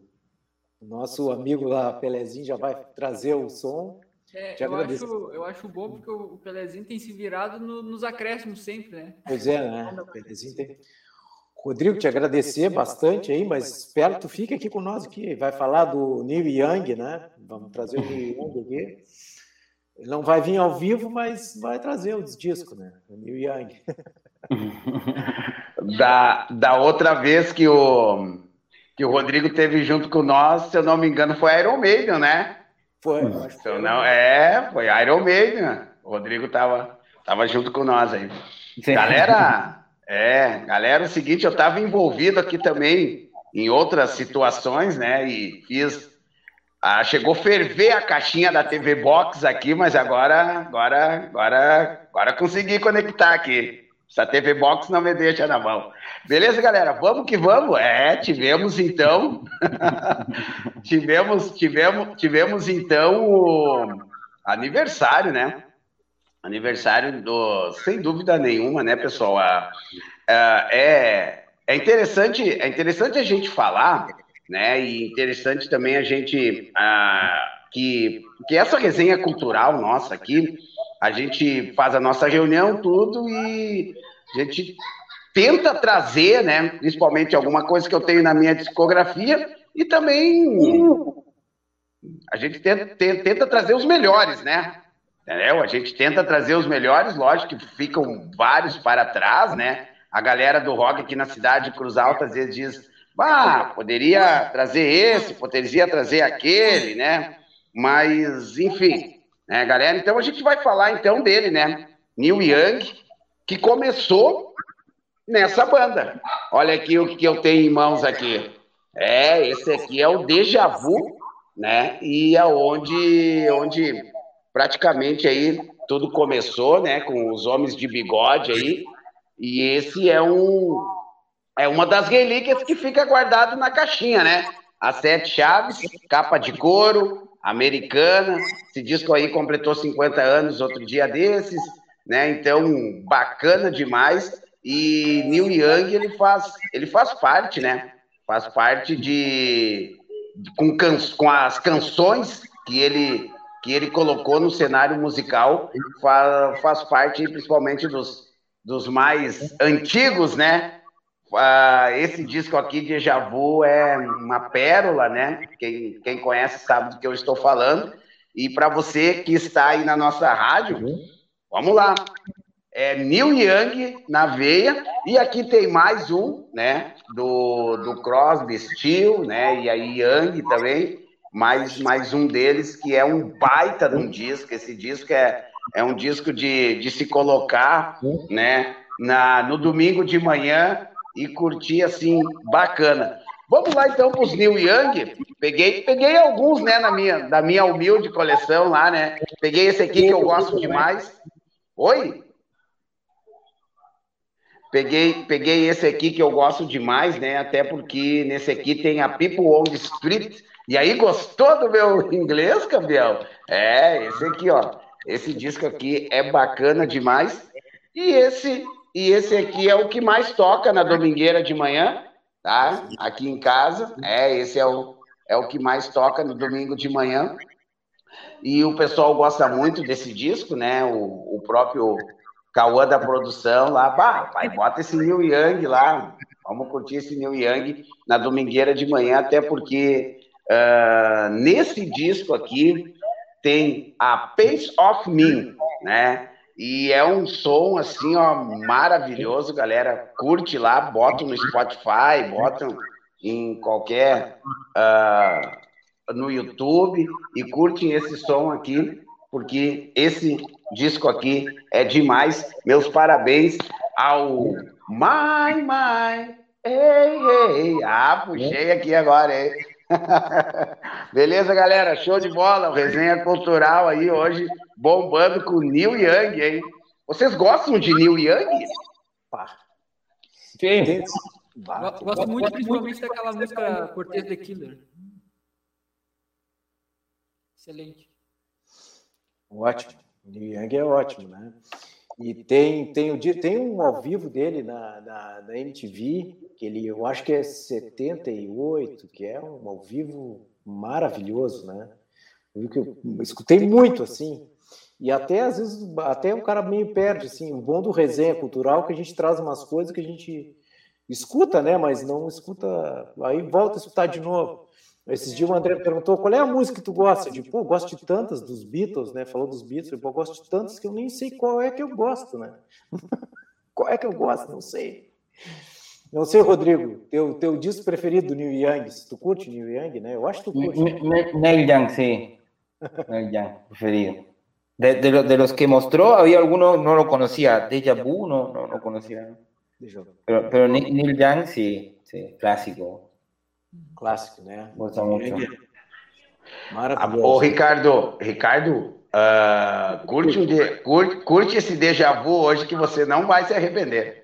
nosso amigo lá, Pelezinho, já vai trazer o som. É, eu, acho, eu acho bom porque o Pelezinho tem se virado no, nos acréscimos sempre, né? Pois é, né? O Pelezinho tem. Rodrigo, te agradecer bastante aí, mas espero que tu fique aqui com nós aqui. Vai falar do Neil Young, né? Vamos trazer o Neil Young aqui. Ele não vai vir ao vivo, mas vai trazer os discos, né? O Neil Young. da, da outra vez que o, que o Rodrigo teve junto com nós, se eu não me engano, foi Iron Maiden, né? Foi. Se não, é, foi Iron Maiden. O Rodrigo tava, tava junto com nós aí. Sim. Galera, é, galera, é o seguinte, eu tava envolvido aqui também em outras situações, né? E fiz ah, chegou a ferver a caixinha da TV Box aqui, mas agora, agora, agora, agora consegui conectar aqui. Essa TV Box não me deixa na mão. Beleza, galera? Vamos que vamos. É, tivemos então, tivemos, tivemos, tivemos então o aniversário, né? Aniversário do, sem dúvida nenhuma, né, pessoal? Ah, ah, é, é interessante, é interessante a gente falar né? E interessante também a gente ah, que, que essa resenha cultural nossa aqui, a gente faz a nossa reunião, tudo, e a gente tenta trazer, né? Principalmente alguma coisa que eu tenho na minha discografia, e também a gente tenta, tenta, tenta trazer os melhores, né? Entendeu? A gente tenta trazer os melhores, lógico que ficam vários para trás, né? A galera do rock aqui na cidade de Cruz Alta às vezes diz ah, poderia trazer esse, poderia trazer aquele, né? Mas, enfim, né, galera? Então a gente vai falar então dele, né? Neil Young, que começou nessa banda. Olha aqui o que eu tenho em mãos aqui. É, esse aqui é o Deja Vu, né? E é onde, onde praticamente aí tudo começou, né? Com os homens de bigode aí. E esse é um é uma das relíquias que fica guardado na caixinha, né? As sete chaves, capa de couro, americana. Esse disco aí completou 50 anos outro dia desses, né? Então, bacana demais. E Neil Young, ele faz, ele faz parte, né? Faz parte de com, can, com as canções que ele que ele colocou no cenário musical, faz, faz parte principalmente dos, dos mais antigos, né? Uh, esse disco aqui, Deja Vu, é uma pérola, né? Quem, quem conhece sabe do que eu estou falando. E para você que está aí na nossa rádio, vamos lá. É Neil Young na veia. E aqui tem mais um, né? Do, do Crosby, Steel, né? E aí Young também. Mais, mais um deles que é um baita de um disco. Esse disco é, é um disco de, de se colocar, né? Na, no domingo de manhã e curti assim, bacana. Vamos lá então para os New Young. Peguei, peguei alguns, né, na minha, da minha humilde coleção lá, né? Peguei esse aqui que eu gosto demais. Oi? Peguei, peguei esse aqui que eu gosto demais, né? Até porque nesse aqui tem a People on the Street. E aí, gostou do meu inglês, Gabriel? É, esse aqui, ó. Esse disco aqui é bacana demais. E esse e esse aqui é o que mais toca na domingueira de manhã, tá? Aqui em casa. É, esse é o, é o que mais toca no domingo de manhã. E o pessoal gosta muito desse disco, né? O, o próprio Cauã da produção lá, bah, pai, bota esse New Young lá. Vamos curtir esse New Young na domingueira de manhã, até porque uh, nesse disco aqui tem a Pace of Me, né? E é um som assim, ó, maravilhoso, galera. Curte lá, bota no Spotify, bota em qualquer uh, no YouTube e curte esse som aqui, porque esse disco aqui é demais. Meus parabéns ao My My. Ei, ei. Ah, puxei aqui agora, hein? Beleza, galera? Show de bola. Resenha cultural aí hoje bombando com Neil Young, hein? Vocês gostam de Neil Young? Sim. Gosto muito, principalmente daquela música Cortez the Killer. Excelente. Ótimo. Neil Young é ótimo, né? E tem, tem, tem um ao vivo dele na, na, na, MTV, que ele, eu acho que é 78, que é um ao vivo maravilhoso, né? Eu, eu escutei muito, assim, e até às vezes, até o cara meio perde, assim, o bom do resenha cultural é que a gente traz umas coisas que a gente escuta, né? Mas não escuta, aí volta a escutar de novo. Esses dias o André perguntou qual é a música que tu gosta? Eu digo, pô, gosto de tantas dos Beatles, né? Falou dos Beatles, eu, pô, gosto de tantas que eu nem sei qual é que eu gosto, né? qual é que eu gosto? Não sei. Não sei, Rodrigo, teu, teu disco preferido do Neil Young, tu curte Neil Young, né? Eu acho que tu curte. Neil Young, sim. Neil Young, preferido. De, de, de, los que mostró, había algunos, no lo conocía. Deja Vu, no, no, no conocía. Pero, pero Neil Young, sí, sí, clásico. Clássico, né? Gosto muito. Maravilhoso. Ô, Ricardo, Ricardo, uh, curte, um de, curte, curte esse déjà vu hoje que você não vai se arrepender.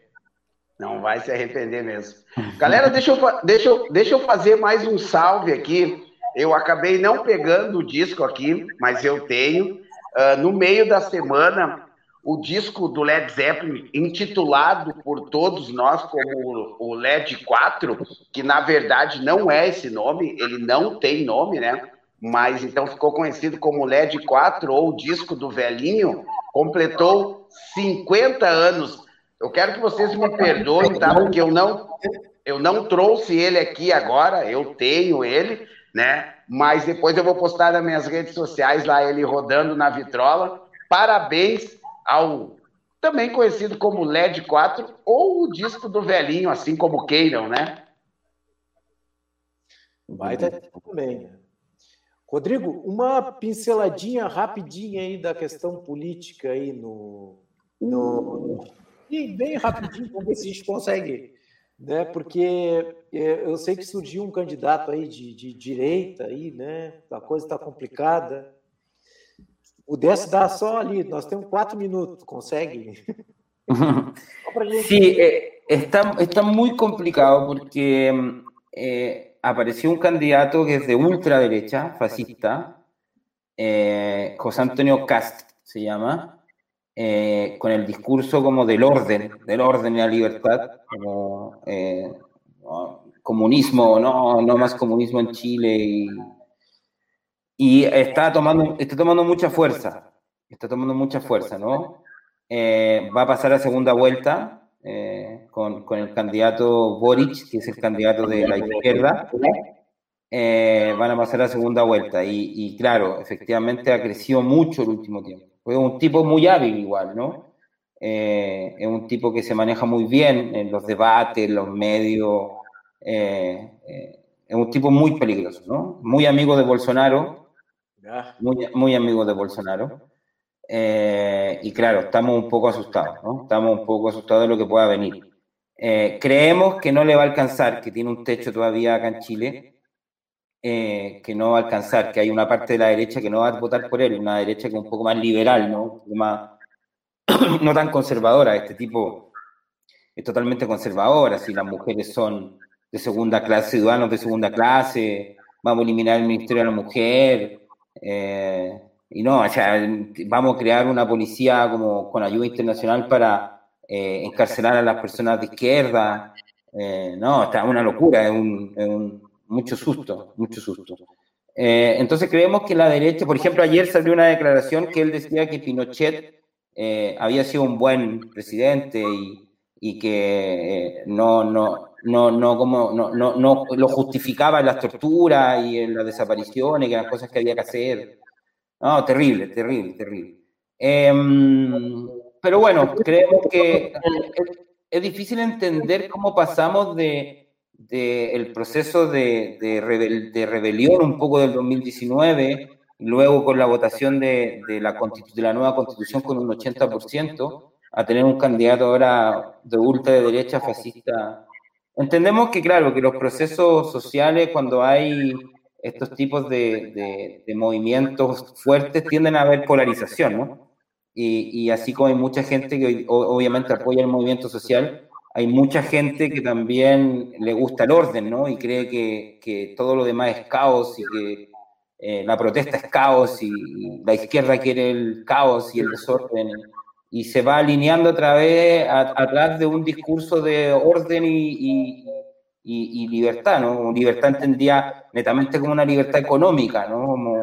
Não vai se arrepender mesmo. Galera, deixa eu, deixa, eu, deixa eu fazer mais um salve aqui. Eu acabei não pegando o disco aqui, mas eu tenho. Uh, no meio da semana, o disco do Led Zeppelin, intitulado por todos nós como o Led 4, que na verdade não é esse nome, ele não tem nome, né? Mas então ficou conhecido como Led 4 ou disco do velhinho, completou 50 anos. Eu quero que vocês me perdoem, tá? Porque eu não eu não trouxe ele aqui agora, eu tenho ele, né? Mas depois eu vou postar nas minhas redes sociais lá ele rodando na vitrola. Parabéns ao também conhecido como LED 4 ou o disco do velhinho, assim como queiram, né? Baita também. Rodrigo, uma pinceladinha rapidinha aí da questão política aí no, no e bem rapidinho, vamos ver se a gente consegue, né? Porque é, eu sei que surgiu um candidato aí de, de direita aí, né? A coisa está complicada pudesse dar só ali, nós temos cuatro minutos, consegue? Sí, eh, está, está muy complicado porque eh, apareció un candidato que es de ultraderecha, fascista, eh, José Antonio Cast se llama, eh, con el discurso como del orden, del orden y la libertad, como eh, comunismo, no, no más comunismo en Chile, y, y, está, tomando, está tomando mucha fuerza, está tomando mucha fuerza, ¿no? va a pasar a segunda vuelta con, con, el candidato Boric, que es el candidato de la izquierda, eh, van a pasar a segunda vuelta. Y, claro, efectivamente ha crecido mucho el último tiempo. Es un tipo muy hábil igual, ¿no? Eh, es un tipo que se maneja muy bien en los debates, en los medios. Eh, es un tipo muy peligroso, ¿no? Muy amigo de Bolsonaro. Muy, muy amigo de Bolsonaro. y claro, estamos un poco asustados, ¿no? Estamos un poco asustados de lo que pueda venir. creemos que no le va a alcanzar, que tiene un techo todavía acá en Chile, eh, que no va a alcanzar, que hay una parte de la derecha que no va a votar por él, una derecha que es un poco más liberal, ¿no? Más, no tan conservadora. Este tipo es totalmente conservadora. Si las mujeres son de segunda clase, ciudadanos de segunda clase, vamos a eliminar el Ministerio de la Mujer. Eh, y no, o sea, vamos a crear una policía como con ayuda internacional para eh, encarcelar a las personas de izquierda. no, está una locura, es un mucho susto, mucho susto. Eh, entonces creemos que la derecha, por ejemplo, ayer salió una declaración que él decía que Pinochet eh, había sido un buen presidente y, y que eh, no, no, no, no, como, no, no, no, lo justificaba en las torturas y en las desapariciones, que eran cosas que había que hacer. No, terrible, terrible, terrible. Em, pero bueno, creemos que es difícil entender cómo pasamos de del proceso de, rebelión un poco del 2019, luego con la votación de, la, nueva constitución con un 80%, a tener un candidato ahora de ultraderecha fascista. Entendemos que, claro, que los procesos sociales, cuando hay estos tipos de, de movimientos fuertes, tienden a haber polarización, ¿no? Y, y, así como hay mucha gente que obviamente apoya el movimiento social, hay mucha gente que también le gusta el orden, ¿no? Y cree que, que todo lo demás es caos y que eh, la protesta es caos y, la izquierda quiere el caos y el desorden. Y se va alineando otra vez atrás de un discurso de orden y, y, libertad, ¿no? Libertad entendía netamente como una libertad económica, ¿no? Como,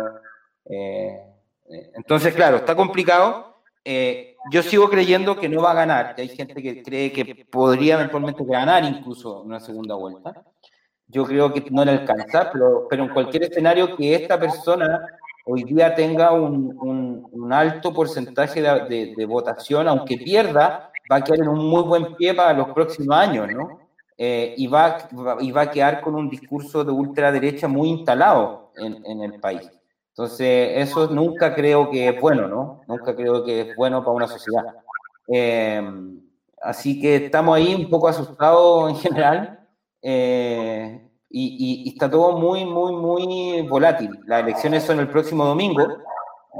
eh, eh, entonces, claro, está complicado eh, yo sigo creyendo que no va a ganar, hay gente que cree que podría eventualmente ganar incluso una segunda vuelta. Yo creo que no le alcanza, pero, pero en cualquier escenario que esta persona hoy día tenga un, alto porcentaje de, votación, aunque pierda, va a quedar en un muy buen pie para los próximos años, ¿no? Eh, y, va, y va a quedar con un discurso de ultraderecha muy instalado en, el país. Entonces, eso nunca creo que es bueno, ¿no? Nunca creo que es bueno para una sociedad. Eh, así que estamos ahí un poco asustados en general eh, y, está todo muy, muy, muy volátil. Las elecciones son el próximo domingo,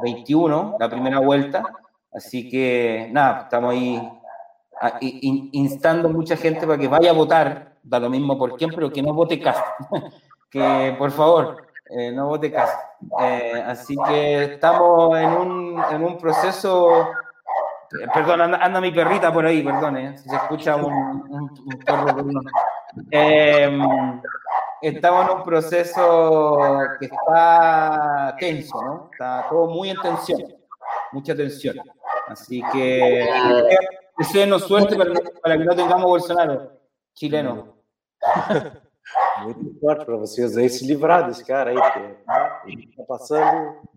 21, la primera vuelta. Así que, nada, estamos ahí instando mucha gente para que vaya a votar, da lo mismo por quién, pero que no vote casi. que, por favor, eh, no vote casi. Eh, así que estamos en un, en un proceso. Eh, perdón, anda, mi perrita por ahí, perdón, eh, si se escucha un, un, perro. Estamos en un proceso que está tenso, ¿no? Está todo muy en tensión, mucha tensión. Así que deseenos suerte para, para que no tengamos Bolsonaro chileno. Muito forte para vocês aí se livrar desse cara aí, porque está né, passando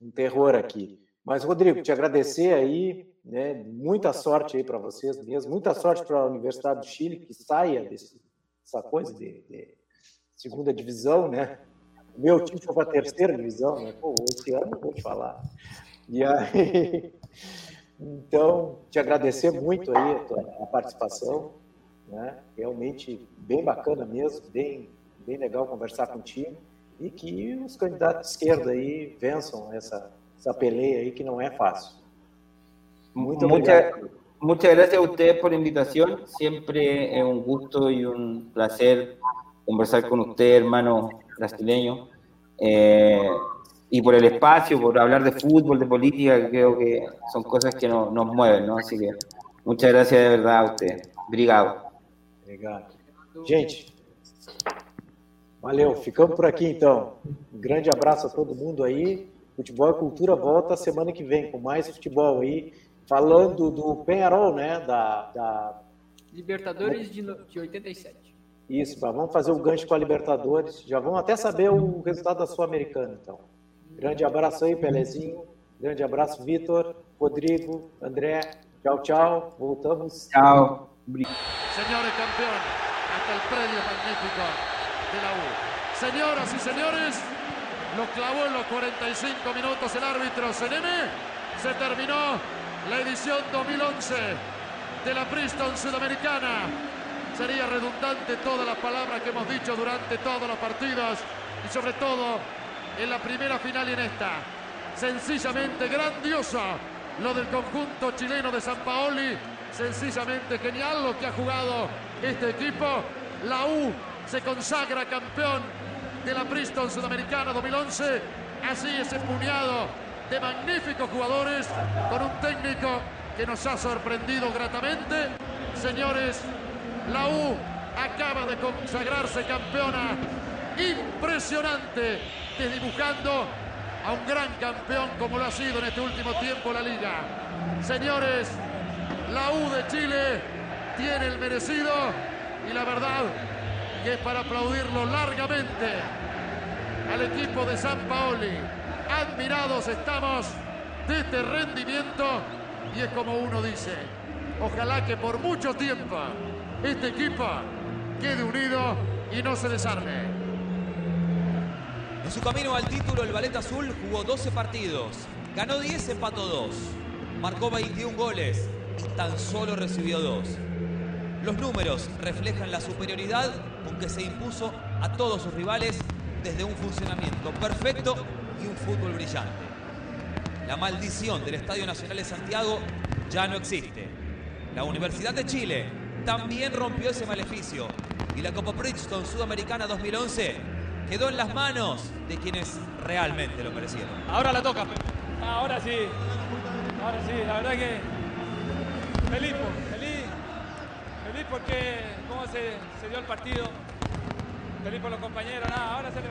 um terror aqui. Mas, Rodrigo, te agradecer aí, né? Muita sorte aí para vocês mesmo, muita sorte para a Universidade do Chile, que saia desse, dessa coisa de, de segunda divisão, né? Meu time foi para a terceira divisão, né? Pô, esse ano vou te falar. E aí, então, te agradecer muito aí a, tua, a participação. Né? Realmente bem bacana mesmo, bem, bem legal conversar contigo e que os candidatos de esquerda aí vençam essa, essa peleia aí que não é fácil. Muito obrigado. Muchas gracias a ustedes por la invitación. Siempre es un gusto y un placer conversar con usted, hermano brasileño. Eh, y por el espacio, por hablar de fútbol, de política, creo que son cosas que nos mueven, ¿no? Así que muchas gracias de verdad a usted. Obrigado. Obrigado. Gente, valeu. Ficamos por aqui então. Um grande abraço a todo mundo aí. Futebol e Cultura volta semana que vem com mais futebol aí, falando do Penharol, né? Da, da... Libertadores de, de 87. Isso, vamos fazer o gancho com a Libertadores. Já vamos até saber o resultado da Sul-Americana, então. Grande abraço aí, Pelezinho. Grande abraço, Vitor, Rodrigo, André. Tchau, tchau. Voltamos. Tchau. Señores campeón, hasta el predio magnífico de la U. Señoras y señores, lo clavó en los 45 minutos el árbitro Seneme. Se terminó la edición 2011 de la Princeton Sudamericana. Sería redundante todas las palabras que hemos dicho durante todos los partidos y sobre todo en la primera final y en esta. Sencillamente grandioso lo del conjunto chileno de San Paoli. Sencillamente genial lo que ha jugado este equipo. La U se consagra campeón de la Princeton Sudamericana 2011. Así ese puñado de magníficos jugadores con un técnico que nos ha sorprendido gratamente. Señores, la U acaba de consagrarse campeona. Impresionante, desdibujando a un gran campeón como lo ha sido en este último tiempo la liga. Señores, la U de Chile tiene el merecido y la verdad que es para aplaudirlo largamente al equipo de San Paoli. Admirados estamos de este rendimiento y es como uno dice, ojalá que por mucho tiempo este equipo quede unido y no se desarme. En su camino al título, el Ballet Azul jugó 12 partidos, ganó 10, empató 2, marcó 21 goles y tan solo recibió 2. Los números reflejan la superioridad con que se impuso a todos sus rivales desde un funcionamiento perfecto y un fútbol brillante. La maldición del Estadio Nacional de Santiago ya no existe. La Universidad de Chile también rompió ese maleficio y la Copa Princeton Sudamericana 2011 quedó en las manos de quienes realmente lo merecieron. Ahora la toca. Ahora sí. Ahora sí, la verdad que feliz, feliz, feliz porque cómo se, se dio el partido. Feliz por los compañeros, nada, ahora se le